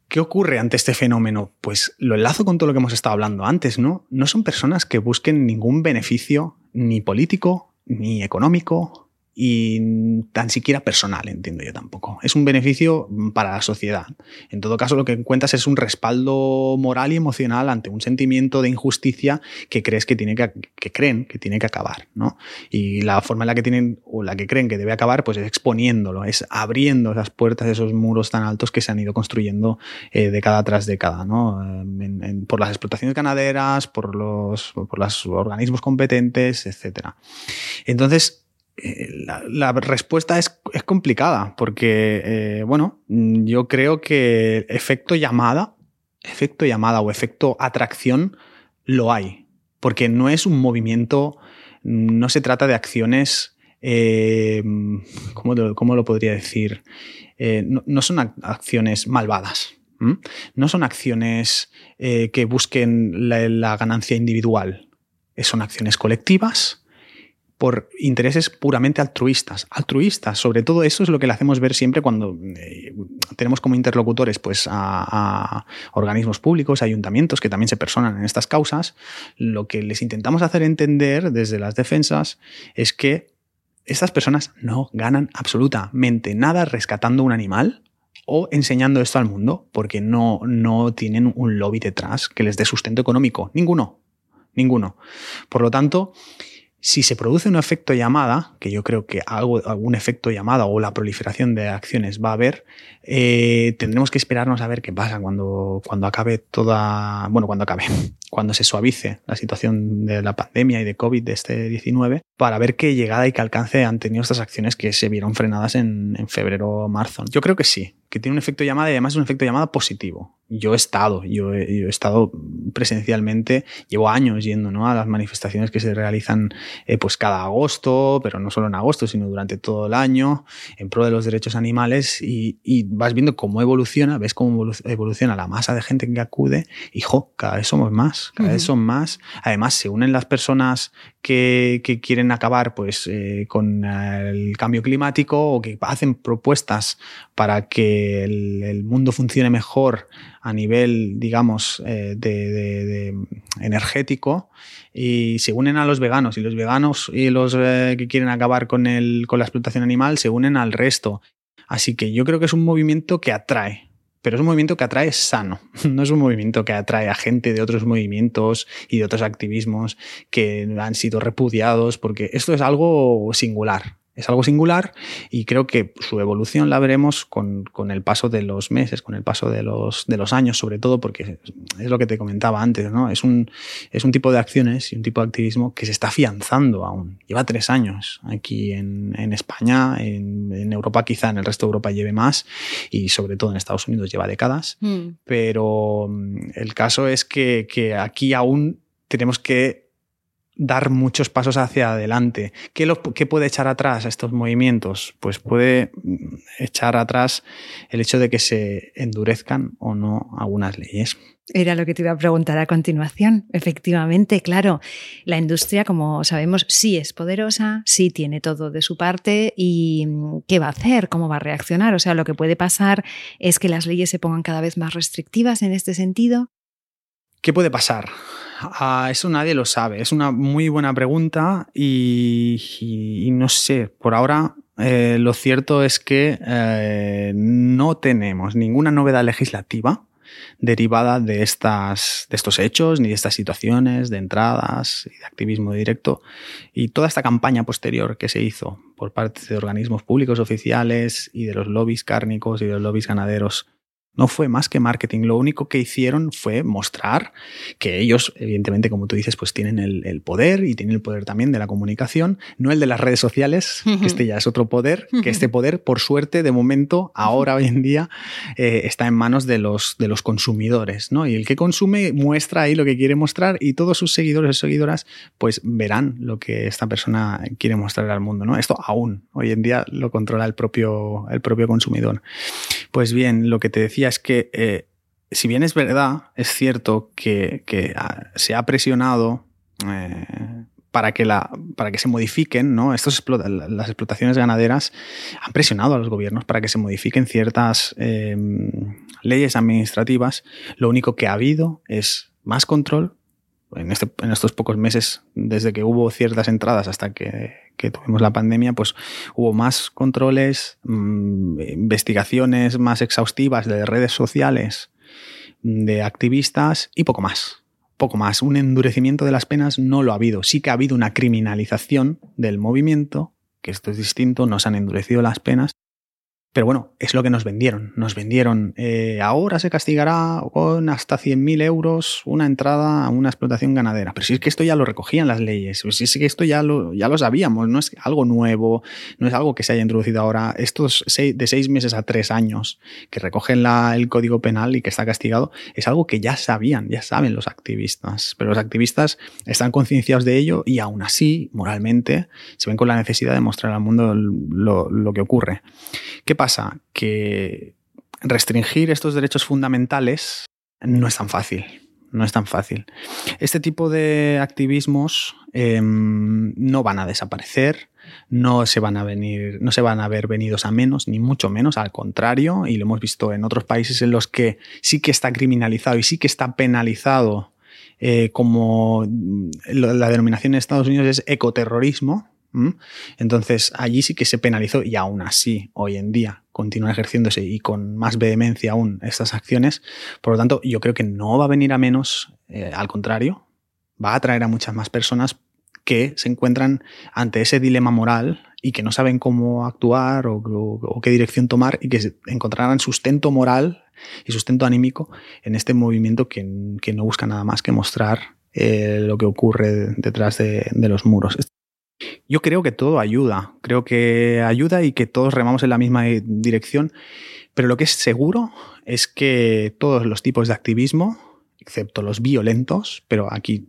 ¿Qué ocurre ante este fenómeno? Pues lo enlazo con todo lo que hemos estado hablando antes, ¿no? No son personas que busquen ningún beneficio ni político, ni económico, y tan siquiera personal, entiendo yo tampoco. Es un beneficio para la sociedad. En todo caso, lo que encuentras es un respaldo moral y emocional ante un sentimiento de injusticia que crees que tiene que, que creen que tiene que acabar, ¿no? Y la forma en la que tienen o la que creen que debe acabar, pues es exponiéndolo, es abriendo esas puertas, esos muros tan altos que se han ido construyendo eh, década tras década, ¿no? por las explotaciones ganaderas, por los, por los organismos competentes, etcétera. Entonces, la, respuesta es, complicada porque, eh, bueno, yo creo que efecto llamada, efecto llamada o efecto atracción lo hay, porque no es un movimiento, no se trata de acciones, eh, ¿cómo, lo, podría decir? Eh, no, son acciones malvadas. No son acciones que busquen la ganancia individual, son acciones colectivas por intereses puramente altruistas. Altruistas, sobre todo eso es lo que le hacemos ver siempre cuando eh, tenemos como interlocutores pues, a, organismos públicos, ayuntamientos que también se personan en estas causas. Lo que les intentamos hacer entender desde las defensas es que estas personas no ganan absolutamente nada rescatando un animal o enseñando esto al mundo, porque no, no tienen un lobby detrás que les dé sustento económico. Ninguno. Ninguno. Por lo tanto, si se produce un efecto llamada, que yo creo que algo, algún efecto llamada o la proliferación de acciones va a haber, eh, tendremos que esperarnos a ver qué pasa cuando, cuando acabe toda, bueno, cuando acabe, <laughs> cuando se suavice la situación de la pandemia y de COVID de este 19, para ver qué llegada y qué alcance han tenido estas acciones que se vieron frenadas en, en febrero o marzo. Yo creo que sí, que tiene un efecto llamada y además es un efecto llamada positivo. Yo he estado, yo he, estado presencialmente, llevo años yendo ¿no? a las manifestaciones que se realizan eh, pues cada agosto, pero no solo en agosto, sino durante todo el año, en pro de los derechos animales y, vas viendo cómo evoluciona, ves cómo evoluciona la masa de gente que acude y, jo, cada vez somos más, cada vez son más. Además, se unen las personas que, quieren acabar pues, eh, con el cambio climático o que hacen propuestas para que el, mundo funcione mejor a nivel, digamos, eh, de, energético y se unen a los veganos y los veganos y los eh, que quieren acabar con, el, con la explotación animal se unen al resto. Así que yo creo que es un movimiento que atrae, pero es un movimiento que atrae sano, <laughs> no es un movimiento que atrae a gente de otros movimientos y de otros activismos que han sido repudiados, porque esto es algo singular es algo singular y creo que su evolución la veremos con, el paso de los meses, con el paso de los, de los años, sobre todo porque es lo que te comentaba antes, ¿no? Es un, es un tipo de acciones y un tipo de activismo que se está afianzando aún. Lleva tres años aquí en, España, en, Europa quizá, en el resto de Europa lleve más y sobre todo en Estados Unidos lleva décadas, mm. pero mm, el caso es que, que aquí aún tenemos que dar muchos pasos hacia adelante. ¿Qué, puede echar atrás estos movimientos? Pues puede mm, echar atrás el hecho de que se endurezcan o no algunas leyes. Era lo que te iba a preguntar a continuación. Efectivamente, claro, la industria, como sabemos, sí es poderosa, sí tiene todo de su parte y mm, ¿qué va a hacer? ¿Cómo va a reaccionar? O sea, lo que puede pasar es que las leyes se pongan cada vez más restrictivas en este sentido. ¿Qué puede pasar? Ah, eso nadie lo sabe. Es una muy buena pregunta y, no sé, por ahora eh, lo cierto es que eh, no tenemos ninguna novedad legislativa derivada de, estas, de estos hechos, ni de estas situaciones de entradas y de activismo directo. Y toda esta campaña posterior que se hizo por parte de organismos públicos oficiales y de los lobbies cárnicos y de los lobbies ganaderos no fue más que marketing. Lo único que hicieron fue mostrar que ellos, evidentemente, como tú dices, pues tienen el, poder y tienen el poder también de la comunicación, no el de las redes sociales, que este ya es otro poder, que este poder, por suerte, de momento, ahora, hoy en día, eh, está en manos de los, de los consumidores, ¿no? Y el que consume muestra ahí lo que quiere mostrar y todos sus seguidores y seguidoras, pues verán lo que esta persona quiere mostrar al mundo, ¿no? Esto aún, hoy en día, lo controla el propio, el propio consumidor. Pues bien, lo que te decía es que, eh, si bien es verdad, es cierto que, ah, se ha presionado eh, para, que para que se modifiquen, ¿no? Estos las explotaciones ganaderas han presionado a los gobiernos para que se modifiquen ciertas em, leyes administrativas. Lo único que ha habido es más control. En, este, en estos pocos meses, desde que hubo ciertas entradas hasta que que tuvimos la pandemia, pues hubo más controles, mm, investigaciones más exhaustivas de redes sociales, de activistas y poco más. Poco más. Un endurecimiento de las penas no lo ha habido. Sí que ha habido una criminalización del movimiento, que esto es distinto, no se han endurecido las penas, pero bueno, es lo que nos vendieron. Nos vendieron, eh, ahora se castigará con hasta 100.000 euros una entrada a una explotación ganadera. Pero si es que esto ya lo recogían las leyes, si es que esto ya lo, ya lo sabíamos, no es algo nuevo, no es algo que se haya introducido ahora. Estos de seis meses a tres años que recogen el código penal y que está castigado, es algo que ya sabían, ya saben los activistas. Pero los activistas están concienciados de ello y aún así, moralmente, se ven con la necesidad de mostrar al mundo lo, lo que ocurre. ¿Qué pasa? Que restringir estos derechos fundamentales no es tan fácil. No es tan fácil. Este tipo de activismos em, no van a desaparecer, no se van a venir, no se van a ver venidos a menos, ni mucho menos, al contrario, y lo hemos visto en otros países en los que sí que está criminalizado y sí que está penalizado eh, como la denominación en Estados Unidos es ecoterrorismo, entonces allí sí que se penalizó y aún así hoy en día continúa ejerciéndose y con más vehemencia aún estas acciones. Por lo tanto, yo creo que no va a venir a menos, eh, al contrario, va a atraer a muchas más personas que se encuentran ante ese dilema moral y que no saben cómo actuar o, qué dirección tomar y que encontrarán sustento moral y sustento anímico en este movimiento que, no busca nada más que mostrar eh, lo que ocurre detrás de, de los muros. Yo creo que todo ayuda, creo que ayuda y que todos remamos en la misma dirección, pero lo que es seguro es que todos los tipos de activismo, excepto los violentos, pero aquí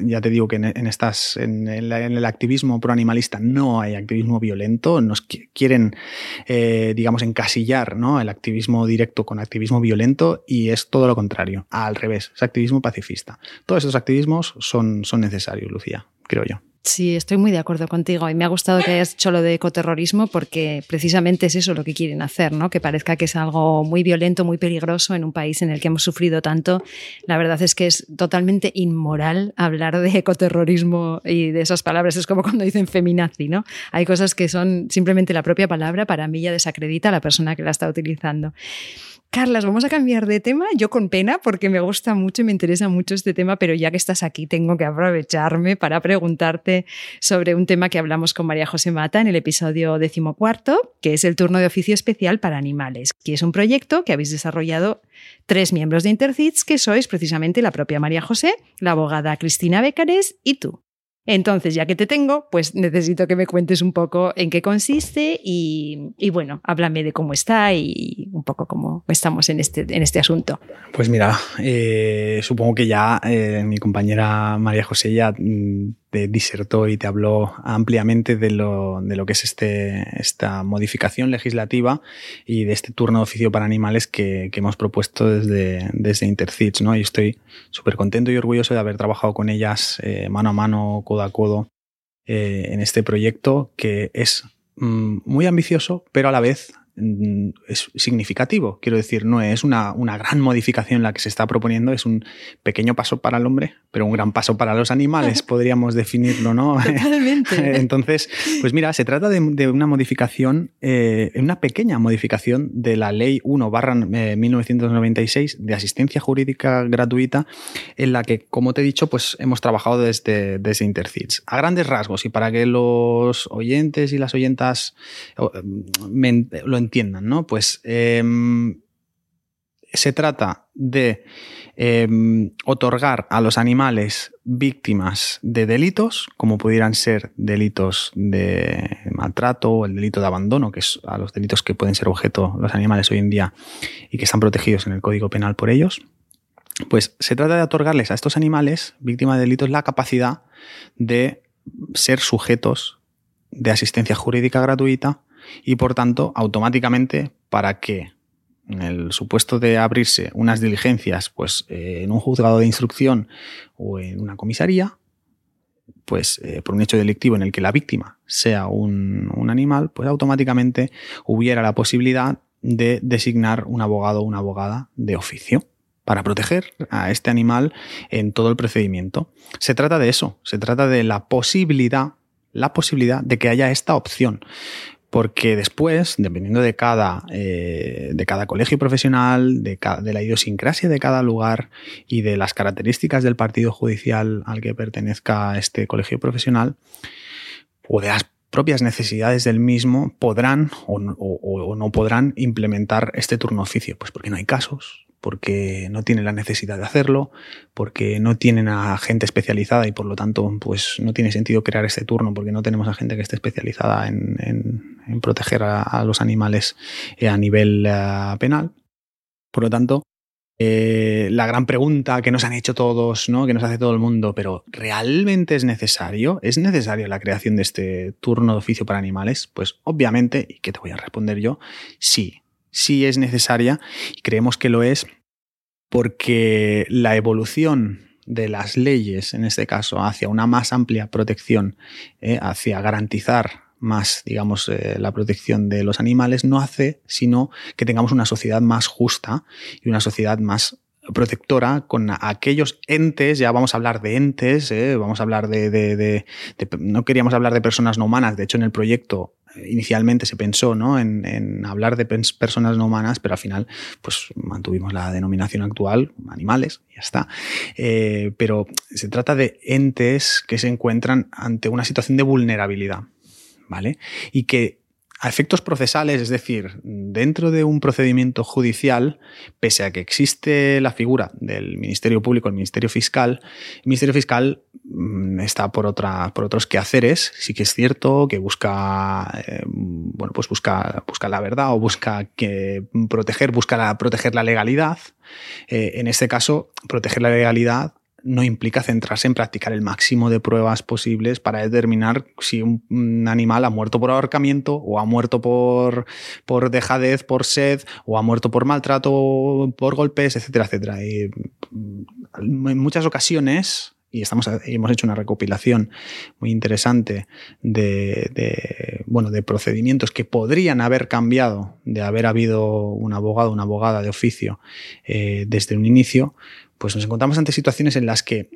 ya te digo que en, estas, en, el, activismo proanimalista no hay activismo violento, nos quieren, eh, digamos, encasillar ¿no? el activismo directo con activismo violento y es todo lo contrario, al revés, es activismo pacifista. Todos esos activismos son, son necesarios, Lucía, creo yo. Sí, estoy muy de acuerdo contigo y me ha gustado que hayas hecho lo de ecoterrorismo porque precisamente es eso lo que quieren hacer, ¿no? Que parezca que es algo muy violento, muy peligroso en un país en el que hemos sufrido tanto. La verdad es que es totalmente inmoral hablar de ecoterrorismo y de esas palabras. Es como cuando dicen feminazi, ¿no? Hay cosas que son simplemente la propia palabra, para mí ya desacredita a la persona que la está utilizando. Carlas, vamos a cambiar de tema. Yo con pena, porque me gusta mucho y me interesa mucho este tema, pero ya que estás aquí, tengo que aprovecharme para preguntarte sobre un tema que hablamos con María José Mata en el episodio decimocuarto, que es el turno de oficio especial para animales, que es un proyecto que habéis desarrollado tres miembros de Intercits, que sois precisamente la propia María José, la abogada Cristina Bécares y tú. Entonces, ya que te tengo, pues necesito que me cuentes un poco en qué consiste y, bueno, háblame de cómo está y un poco cómo estamos en este, en este asunto. Pues mira, eh, supongo que ya eh, mi compañera María José ya mm, te disertó y te habló ampliamente de lo, de lo que es este, esta modificación legislativa y de este turno de oficio para animales que, que hemos propuesto desde, desde Intercits. ¿no? Y estoy súper contento y orgulloso de haber trabajado con ellas eh, mano a mano, codo a codo, en este proyecto que es mm, muy ambicioso, pero a la vez es significativo. Quiero decir, no es una, una, gran modificación la que se está proponiendo, es un pequeño paso para el hombre, pero un gran paso para los animales, <laughs> podríamos definirlo, ¿no? <laughs> Totalmente. <laughs> Entonces, pues mira, se trata de, una modificación, eh, una pequeña modificación de la Ley 1 barra 1996 eh, de asistencia jurídica gratuita, en la que, como te he dicho, pues hemos trabajado desde, desde Intercits. A grandes rasgos, y para que los oyentes y las oyentas lo entiendan, ¿no? Pues em, se trata de em, otorgar a los animales víctimas de delitos, como pudieran ser delitos de maltrato o el delito de abandono, que es a los delitos que pueden ser objeto los animales hoy en día y que están protegidos en el Código Penal por ellos. Pues se trata de otorgarles a estos animales víctimas de delitos la capacidad de ser sujetos de asistencia jurídica gratuita y por tanto automáticamente para que en el supuesto de abrirse unas diligencias pues eh, en un juzgado de instrucción o en una comisaría pues eh, por un hecho delictivo en el que la víctima sea un, un, animal pues automáticamente hubiera la posibilidad de designar un abogado o una abogada de oficio para proteger a este animal en todo el procedimiento. Se trata de eso, se trata de la posibilidad, la posibilidad de que haya esta opción. Porque después, dependiendo de cada, eh, de cada colegio profesional, de, la idiosincrasia de cada lugar y de las características del partido judicial al que pertenezca este colegio profesional, o de las propias necesidades del mismo, podrán o, o no podrán implementar este turno oficio. Pues porque no hay casos, porque no tienen la necesidad de hacerlo, porque no tienen a gente especializada y por lo tanto pues no tiene sentido crear este turno porque no tenemos a gente que esté especializada en, proteger a, los animales eh, a nivel eh, penal. Por lo tanto, eh, la gran pregunta que nos han hecho todos, ¿no? que nos hace todo el mundo, pero ¿realmente es necesario? ¿Es necesaria la creación de este turno de oficio para animales? Pues obviamente, y que te voy a responder yo, sí sí es necesaria y creemos que lo es porque la evolución de las leyes, en este caso, hacia una más amplia protección, eh, hacia garantizar más, digamos, eh, la protección de los animales, no hace sino que tengamos una sociedad más justa y una sociedad más protectora con aquellos entes, ya vamos a hablar de entes, eh, vamos a hablar de, no queríamos hablar de personas no humanas, de hecho en el proyecto inicialmente se pensó ¿no? en, hablar de personas no humanas, pero al final pues mantuvimos la denominación actual, animales, ya está. Eh, pero se trata de entes que se encuentran ante una situación de vulnerabilidad, ¿vale? Y que a efectos procesales, es decir, dentro de un procedimiento judicial, pese a que existe la figura del Ministerio Público, el Ministerio Fiscal, el Ministerio Fiscal mm, está por, otra, por otros quehaceres. Sí que es cierto que busca, eh, bueno, pues busca, busca la verdad o busca que proteger, busca proteger la legalidad. Eh, en este caso, proteger la legalidad no implica centrarse en practicar el máximo de pruebas posibles para determinar si un animal ha muerto por ahorcamiento o ha muerto por, por dejadez, por sed o ha muerto por maltrato, por golpes, etcétera, etcétera. Y mm, en muchas ocasiones, y estamos, hemos hecho una recopilación muy interesante de, bueno, de procedimientos que podrían haber cambiado de haber habido un abogado, una abogada de oficio eh, desde un inicio, pues nos encontramos ante situaciones en las que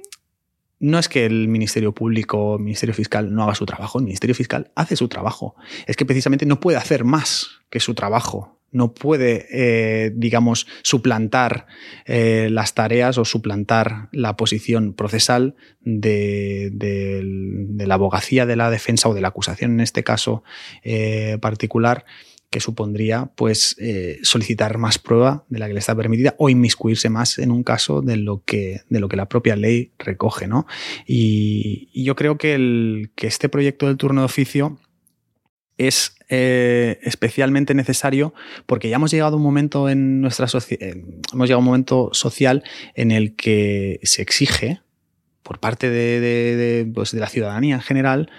no es que el Ministerio Público, el Ministerio Fiscal no haga su trabajo, el Ministerio Fiscal hace su trabajo. Es que precisamente no puede hacer más que su trabajo. No puede, eh, digamos, suplantar eh, las tareas o suplantar la posición procesal de, la abogacía de la defensa o de la acusación en este caso eh, particular que supondría pues eh, solicitar más prueba de la que le está permitida o inmiscuirse más en un caso de lo que, de lo que la propia ley recoge. ¿no? Y, yo creo que, el, que este proyecto del turno de oficio es eh, especialmente necesario porque ya hemos llegado a un momento en nuestra sociedad, hemos llegado a un momento social en el que se exige por parte de, pues, de la ciudadanía en general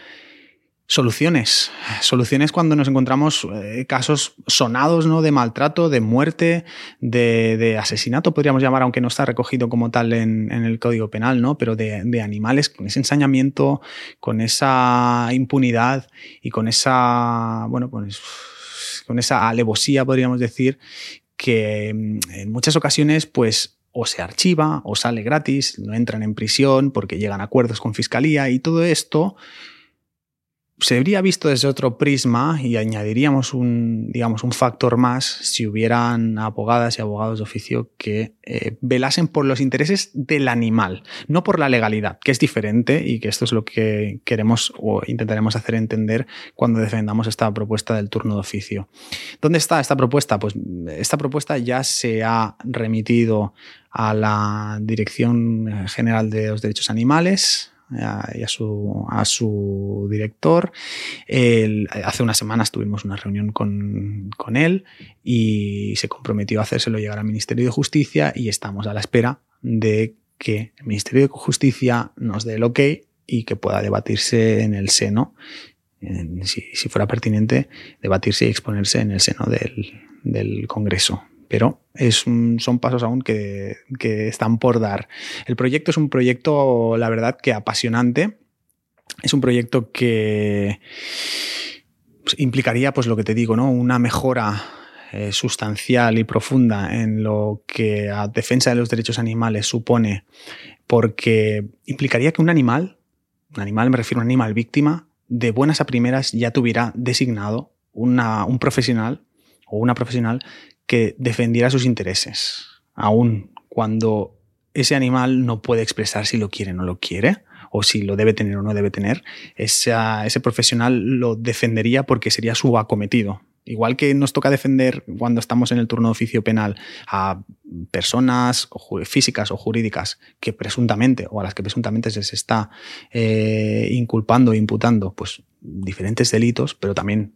soluciones. Soluciones cuando nos encontramos eh, casos sonados ¿no? de maltrato, de muerte, de, asesinato, podríamos llamar, aunque no está recogido como tal en, el Código Penal, ¿no? pero de, animales con ese ensañamiento, con esa impunidad y con esa, bueno, pues con esa alevosía, podríamos decir, que mm, en muchas ocasiones, pues o se archiva o sale gratis, no entran en prisión porque llegan acuerdos con fiscalía y todo esto se habría visto desde otro prisma y añadiríamos un, digamos, un factor más si hubieran abogadas y abogados de oficio que eh, velasen por los intereses del animal, no por la legalidad, que es diferente y que esto es lo que queremos o intentaremos hacer entender cuando defendamos esta propuesta del turno de oficio. ¿Dónde está esta propuesta? Pues esta propuesta ya se ha remitido a la Dirección General de los Derechos Animales, y a su, a su director. hace unas semanas tuvimos una reunión con, con, él y se comprometió a hacérselo llegar al Ministerio de Justicia y estamos a la espera de que el Ministerio de Justicia nos dé el ok y que pueda debatirse en el seno, si, si, fuera pertinente, debatirse y exponerse en el seno del, del Congreso pero son pasos aún que, están por dar. El proyecto es un proyecto, la verdad, que apasionante. Es un proyecto que pues, implicaría, pues lo que te digo, ¿no? Una mejora eh, sustancial y profunda en lo que a defensa de los derechos animales supone, porque implicaría que un animal, un animal, me refiero a un animal víctima, de buenas a primeras ya tuviera designado un profesional o una profesional que defendiera sus intereses, aun cuando ese animal no puede expresar si lo quiere o no lo quiere, o si lo debe tener o no debe tener, ese profesional lo defendería porque sería su acometido. Igual que nos toca defender cuando estamos en el turno de oficio penal a personas físicas o jurídicas que presuntamente o a las que presuntamente se les está eh, inculpando e imputando pues diferentes delitos, pero también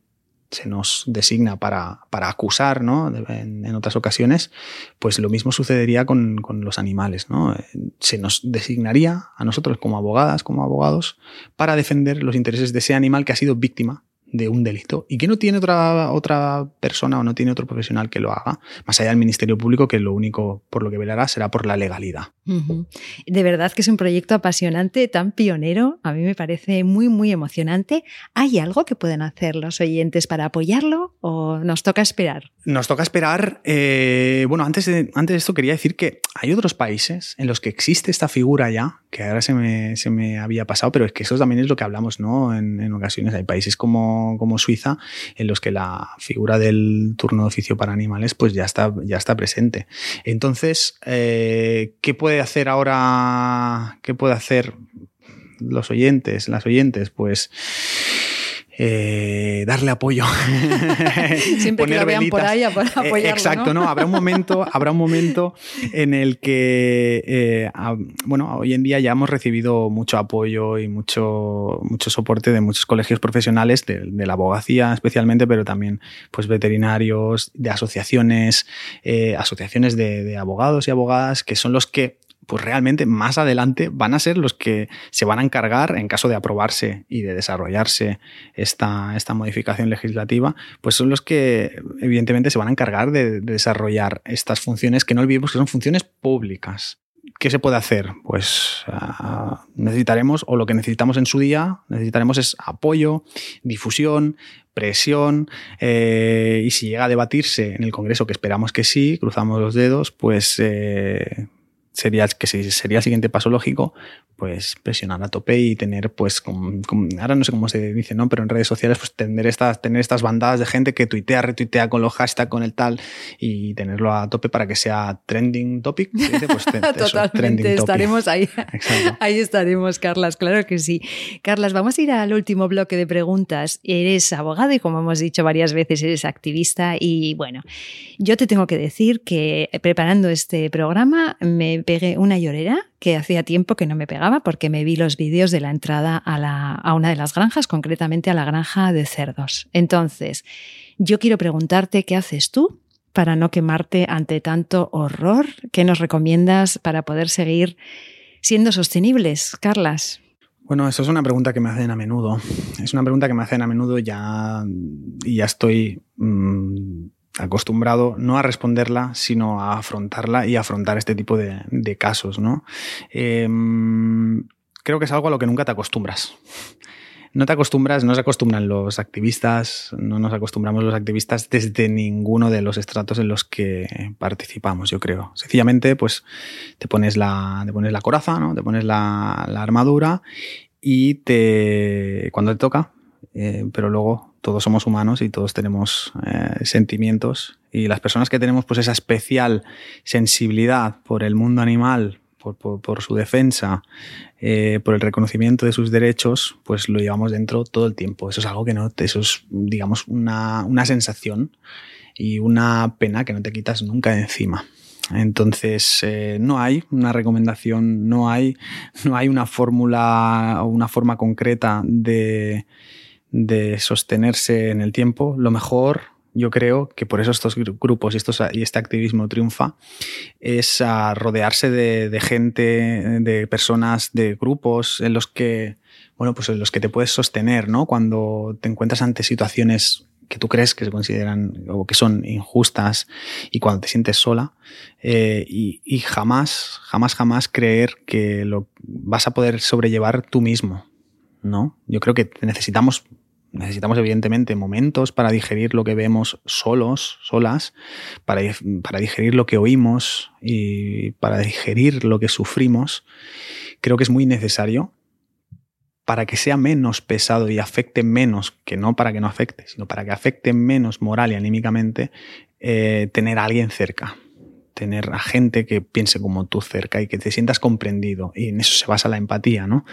se nos designa para, para acusar ¿no? en, otras ocasiones, pues lo mismo sucedería con, con, los animales. ¿no? Se nos designaría a nosotros como abogadas, como abogados, para defender los intereses de ese animal que ha sido víctima de un delito y que no tiene otra, otra persona o no tiene otro profesional que lo haga, más allá del Ministerio Público, que lo único por lo que velará será por la legalidad. De verdad que es un proyecto apasionante, tan pionero, a mí me parece muy, muy emocionante. ¿Hay algo que pueden hacer los oyentes para apoyarlo o nos toca esperar? Nos toca esperar. Eh, bueno, antes de, antes esto quería decir que hay otros países en los que existe esta figura ya, que ahora se me, se me había pasado, pero es que eso también es lo que hablamos ¿no? en, en ocasiones. Hay países como como, Suiza, en los que la figura del turno de oficio para animales pues ya está, ya está presente. Entonces, eh, ¿qué puede hacer ahora? ¿Qué puede hacer los oyentes, las oyentes? Pues eh, darle apoyo. <laughs> Siempre que lo vean por ahí eh, apoyarlo, Exacto, ¿no? Habrá un momento, habrá un momento en el que, eh, bueno, hoy en día ya hemos recibido mucho apoyo y mucho, mucho soporte de muchos colegios profesionales, de, la abogacía especialmente, pero también pues veterinarios, de asociaciones, asociaciones de abogados y abogadas, que son los que pues realmente más adelante van a ser los que se van a encargar, en caso de aprobarse y de desarrollarse esta, esta modificación legislativa, pues son los que evidentemente se van a encargar de, desarrollar estas funciones que no olvidemos que son funciones públicas. ¿Qué se puede hacer? Pues ah, necesitaremos, o lo que necesitamos en su día, necesitaremos es apoyo, difusión, presión, eh, y si llega a debatirse en el Congreso, que esperamos que sí, cruzamos los dedos, pues eh, sería que sería el siguiente paso lógico, pues presionar a tope y tener, pues, ahora no sé cómo se dice, ¿no? Pero en redes sociales, pues tener estas, tener estas bandadas de gente que tuitea, retuitea con los hashtags, con el tal, y tenerlo a tope para que sea trending topic. Pues, <laughs> Totalmente, estaremos ahí. ahí estaremos, Carlas, claro que sí. Carlas, vamos a ir al último bloque de preguntas. Eres abogado y como hemos dicho varias veces, eres activista y bueno, yo te tengo que decir que preparando este programa me una llorera que hacía tiempo que no me pegaba porque me vi los vídeos de la entrada a, la, a una de las granjas, concretamente a la granja de cerdos. Entonces, yo quiero preguntarte qué haces tú para no quemarte ante tanto horror. ¿Qué nos recomiendas para poder seguir siendo sostenibles, Carlas? Bueno, eso es una pregunta que me hacen a menudo. Es una pregunta que me hacen a menudo ya ya estoy mm, acostumbrado no a responderla, sino a afrontarla y afrontar este tipo de, casos. ¿no? Em, creo que es algo a lo que nunca te acostumbras. no te acostumbras, no se acostumbran los activistas, no nos acostumbramos los activistas desde ninguno de los estratos en los que participamos, yo creo. Sencillamente, pues te pones la, te pones la coraza, ¿no? Te pones la, armadura y te, cuando te toca, eh, pero luego todos somos humanos y todos tenemos eh, sentimientos y las personas que tenemos pues esa especial sensibilidad por el mundo animal, por, su defensa, eh, por el reconocimiento de sus derechos, pues lo llevamos dentro todo el tiempo. Eso es algo que no, eso es, digamos, una, sensación y una pena que no te quitas nunca de encima. Entonces, eh, no hay una recomendación, no hay, no hay una fórmula o una forma concreta de, de sostenerse en el tiempo. Lo mejor yo creo que por eso estos grupos y, estos, y este activismo triunfa, es a rodearse de, gente, de personas, de grupos en los que, bueno, pues en los que te puedes sostener, ¿no? Cuando te encuentras ante situaciones que tú crees que se consideran o que son injustas y cuando te sientes sola eh, y, y, jamás, jamás, jamás creer que lo vas a poder sobrellevar tú mismo, ¿no? Yo creo que necesitamos Necesitamos, evidentemente, momentos para digerir lo que vemos solos, solas, para, para digerir lo que oímos y para digerir lo que sufrimos. Creo que es muy necesario para que sea menos pesado y afecte menos, que no para que no afecte, sino para que afecte menos moral y anímicamente, eh, tener a alguien cerca tener a gente que piense como tú cerca y que te sientas comprendido. Y en eso se basa la empatía, ¿no?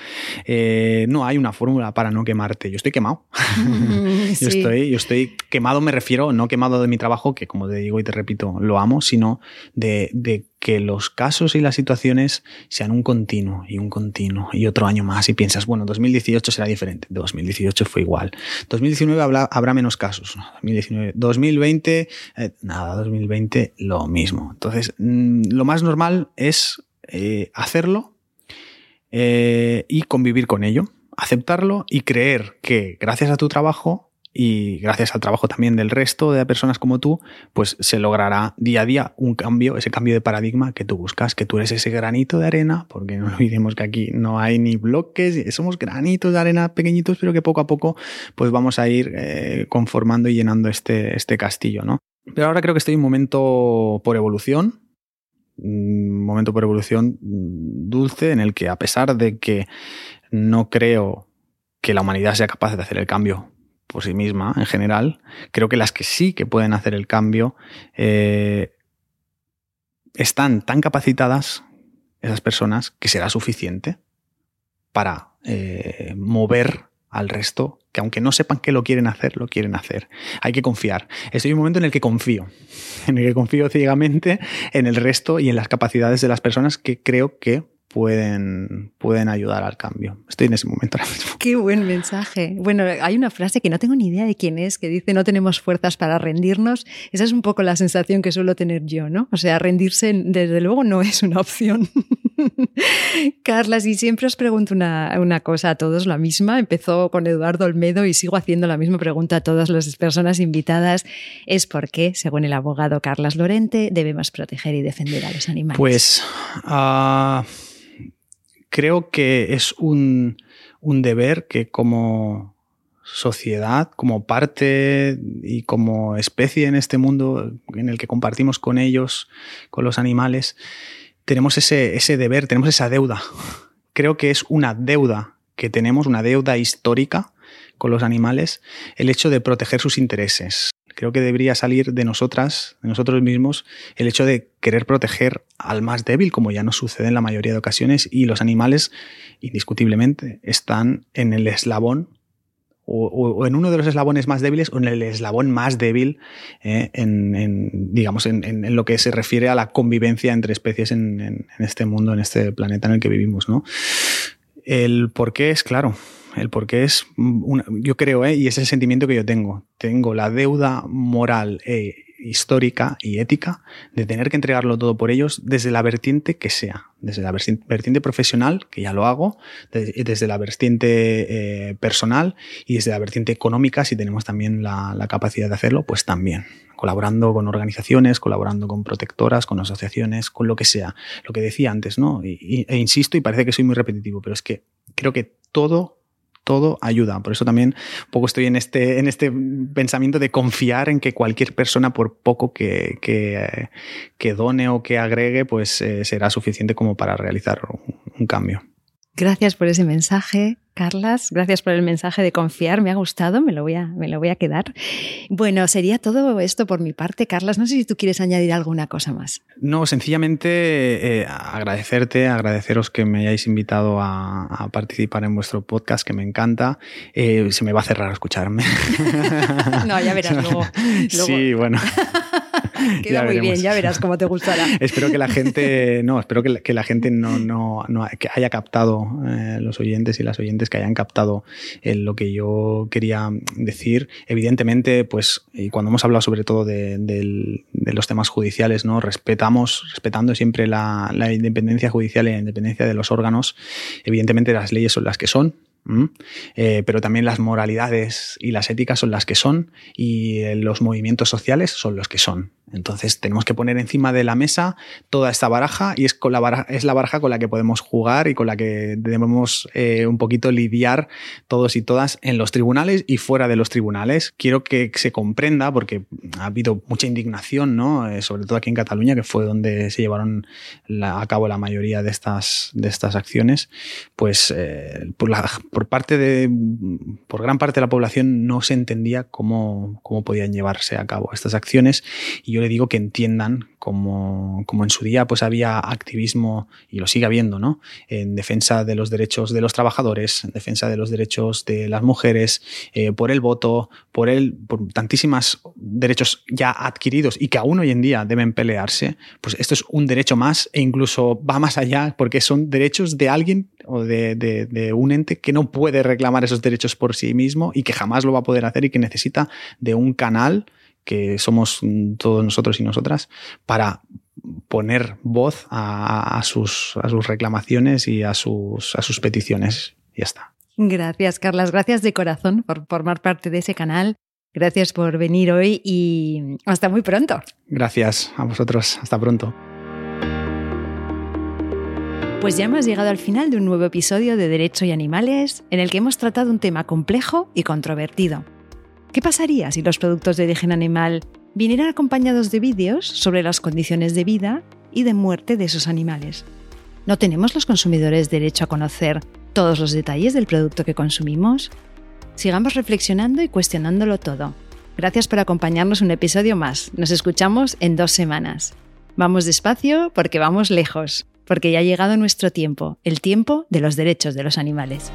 Eh, no hay una fórmula para no quemarte. Yo estoy quemado. <laughs> yo, estoy, yo estoy quemado, me refiero, no quemado de mi trabajo, que como te digo y te repito, lo amo, sino de, de que los casos y las situaciones sean un continuo y un continuo y otro año más y piensas, bueno, 2018 será diferente. 2018 fue igual. 2019 habrá, menos casos. 2019, 2020, eh, nada, 2020 lo mismo. Entonces, mm, lo más normal es eh, hacerlo eh, y convivir con ello, aceptarlo y creer que gracias a tu trabajo y gracias al trabajo también del resto de personas como tú, pues se logrará día a día un cambio, ese cambio de paradigma que tú buscas, que tú eres ese granito de arena, porque no <laughs> olvidemos que aquí no hay ni bloques, somos granitos de arena pequeñitos, pero que poco a poco pues vamos a ir eh, conformando y llenando este, este castillo, ¿no? Pero ahora creo que estoy en un momento por evolución, un momento por evolución dulce en el que a pesar de que no creo que la humanidad sea capaz de hacer el cambio por sí misma en general. Creo que las que sí que pueden hacer el cambio eh, están tan capacitadas, esas personas, que será suficiente para eh, mover al resto, que aunque no sepan que lo quieren hacer, lo quieren hacer. Hay que confiar. Estoy en un momento en el que confío, <laughs> en el que confío ciegamente en el resto y en las capacidades de las personas que creo que pueden, pueden ayudar al cambio. Estoy en ese momento ahora mismo. Qué buen mensaje. Bueno, hay una frase que no tengo ni idea de quién es, que dice no tenemos fuerzas para rendirnos. Esa es un poco la sensación que suelo tener yo, ¿no? O sea, rendirse desde luego no es una opción. <laughs> Carla, si siempre os pregunto una, una, cosa a todos, la misma. Empezó con Eduardo Olmedo y sigo haciendo la misma pregunta a todas las personas invitadas. Es por qué, según el abogado Carlas Lorente, debemos proteger y defender a los animales. Pues... Uh creo que es un, deber que como sociedad, como parte y como especie en este mundo en el que compartimos con ellos, con los animales, tenemos ese, ese deber, tenemos esa deuda. Creo que es una deuda que tenemos, una deuda histórica con los animales, el hecho de proteger sus intereses. Creo que debería salir de nosotras, de nosotros mismos, el hecho de querer proteger al más débil, como ya nos sucede en la mayoría de ocasiones, y los animales, indiscutiblemente, están en el eslabón o, en uno de los eslabones más débiles o en el eslabón más débil eh, en, digamos, en, lo que se refiere a la convivencia entre especies en, este mundo, en este planeta en el que vivimos. ¿no? El por qué es claro. El por qué es, yo creo, ¿eh? y es el sentimiento que yo tengo. Tengo la deuda moral e histórica y ética de tener que entregarlo todo por ellos desde la vertiente que sea, desde la vertiente profesional, que ya lo hago, desde la vertiente eh, personal y desde la vertiente económica, si tenemos también la, capacidad de hacerlo, pues también colaborando con organizaciones, colaborando con protectoras, con asociaciones, con lo que sea. Lo que decía antes, ¿no? e insisto, y parece que soy muy repetitivo, pero es que creo que todo todo ayuda. Por eso también un poco estoy en este, en este pensamiento de confiar en que cualquier persona, por poco que, que, done o que agregue, pues eh, será suficiente como para realizar un cambio. Gracias por ese mensaje, Carlas. Gracias por el mensaje de confiar. Me ha gustado, me lo voy a, me lo voy a quedar. Bueno, sería todo esto por mi parte, Carlas. No sé si tú quieres añadir alguna cosa más. No, sencillamente eh, agradecerte, agradeceros que me hayáis invitado a, participar en vuestro podcast, que me encanta. Eh, se me va a cerrar a escucharme. <laughs> no, ya verás <laughs> luego. Sí, bueno. <laughs> <laughs> Queda muy bien, ya verás cómo te gustará. <laughs> espero que la gente, no, espero que la, gente no, no, que haya captado, eh, los oyentes y las oyentes que hayan captado eh, lo que yo quería decir. Evidentemente, pues cuando hemos hablado sobre todo de, los temas judiciales, ¿no? Respetamos, respetando siempre la, la independencia judicial y la independencia de los órganos. Evidentemente las leyes son las que son, eh, pero también las moralidades y las éticas son las que son y eh, los movimientos sociales son los que son. Entonces tenemos que poner encima de la mesa toda esta baraja y es, con la, baraja, es la baraja con la que podemos jugar y con la que debemos eh, un poquito lidiar todos y todas en los tribunales y fuera de los tribunales. Quiero que se comprenda, porque ha habido mucha indignación, ¿no? Sobre todo aquí en Cataluña, que fue donde se llevaron a cabo la mayoría de estas, de estas acciones, pues por, la, parte de, por gran parte de la población no se entendía cómo, cómo podían llevarse a cabo estas acciones y yo le digo que entiendan como, como, en su día pues había activismo y lo sigue habiendo, ¿no? En defensa de los derechos de los trabajadores, en defensa de los derechos de las mujeres, eh, por el voto, por el, por tantísimos derechos ya adquiridos y que aún hoy en día deben pelearse, pues esto es un derecho más e incluso va más allá porque son derechos de alguien o de, de, de un ente que no puede reclamar esos derechos por sí mismo y que jamás lo va a poder hacer y que necesita de un canal que somos todos nosotros y nosotras, para poner voz a, sus, a sus, reclamaciones y a sus, a sus peticiones. Y ya está. Gracias, Carlas. Gracias de corazón por formar parte de ese canal. Gracias por venir hoy y hasta muy pronto. Gracias a vosotros. Hasta pronto. Pues ya hemos llegado al final de un nuevo episodio de Derecho y Animales en el que hemos tratado un tema complejo y controvertido ¿Qué pasaría si los productos de origen animal vinieran acompañados de vídeos sobre las condiciones de vida y de muerte de esos animales? ¿No tenemos los consumidores derecho a conocer todos los detalles del producto que consumimos? Sigamos reflexionando y cuestionándolo todo. Gracias por acompañarnos un episodio más. Nos escuchamos en dos semanas. Vamos despacio porque vamos lejos, porque ya ha llegado nuestro tiempo, el tiempo de los derechos de los animales.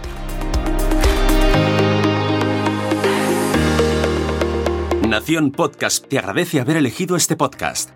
Nación Podcast te agradece haber elegido este podcast.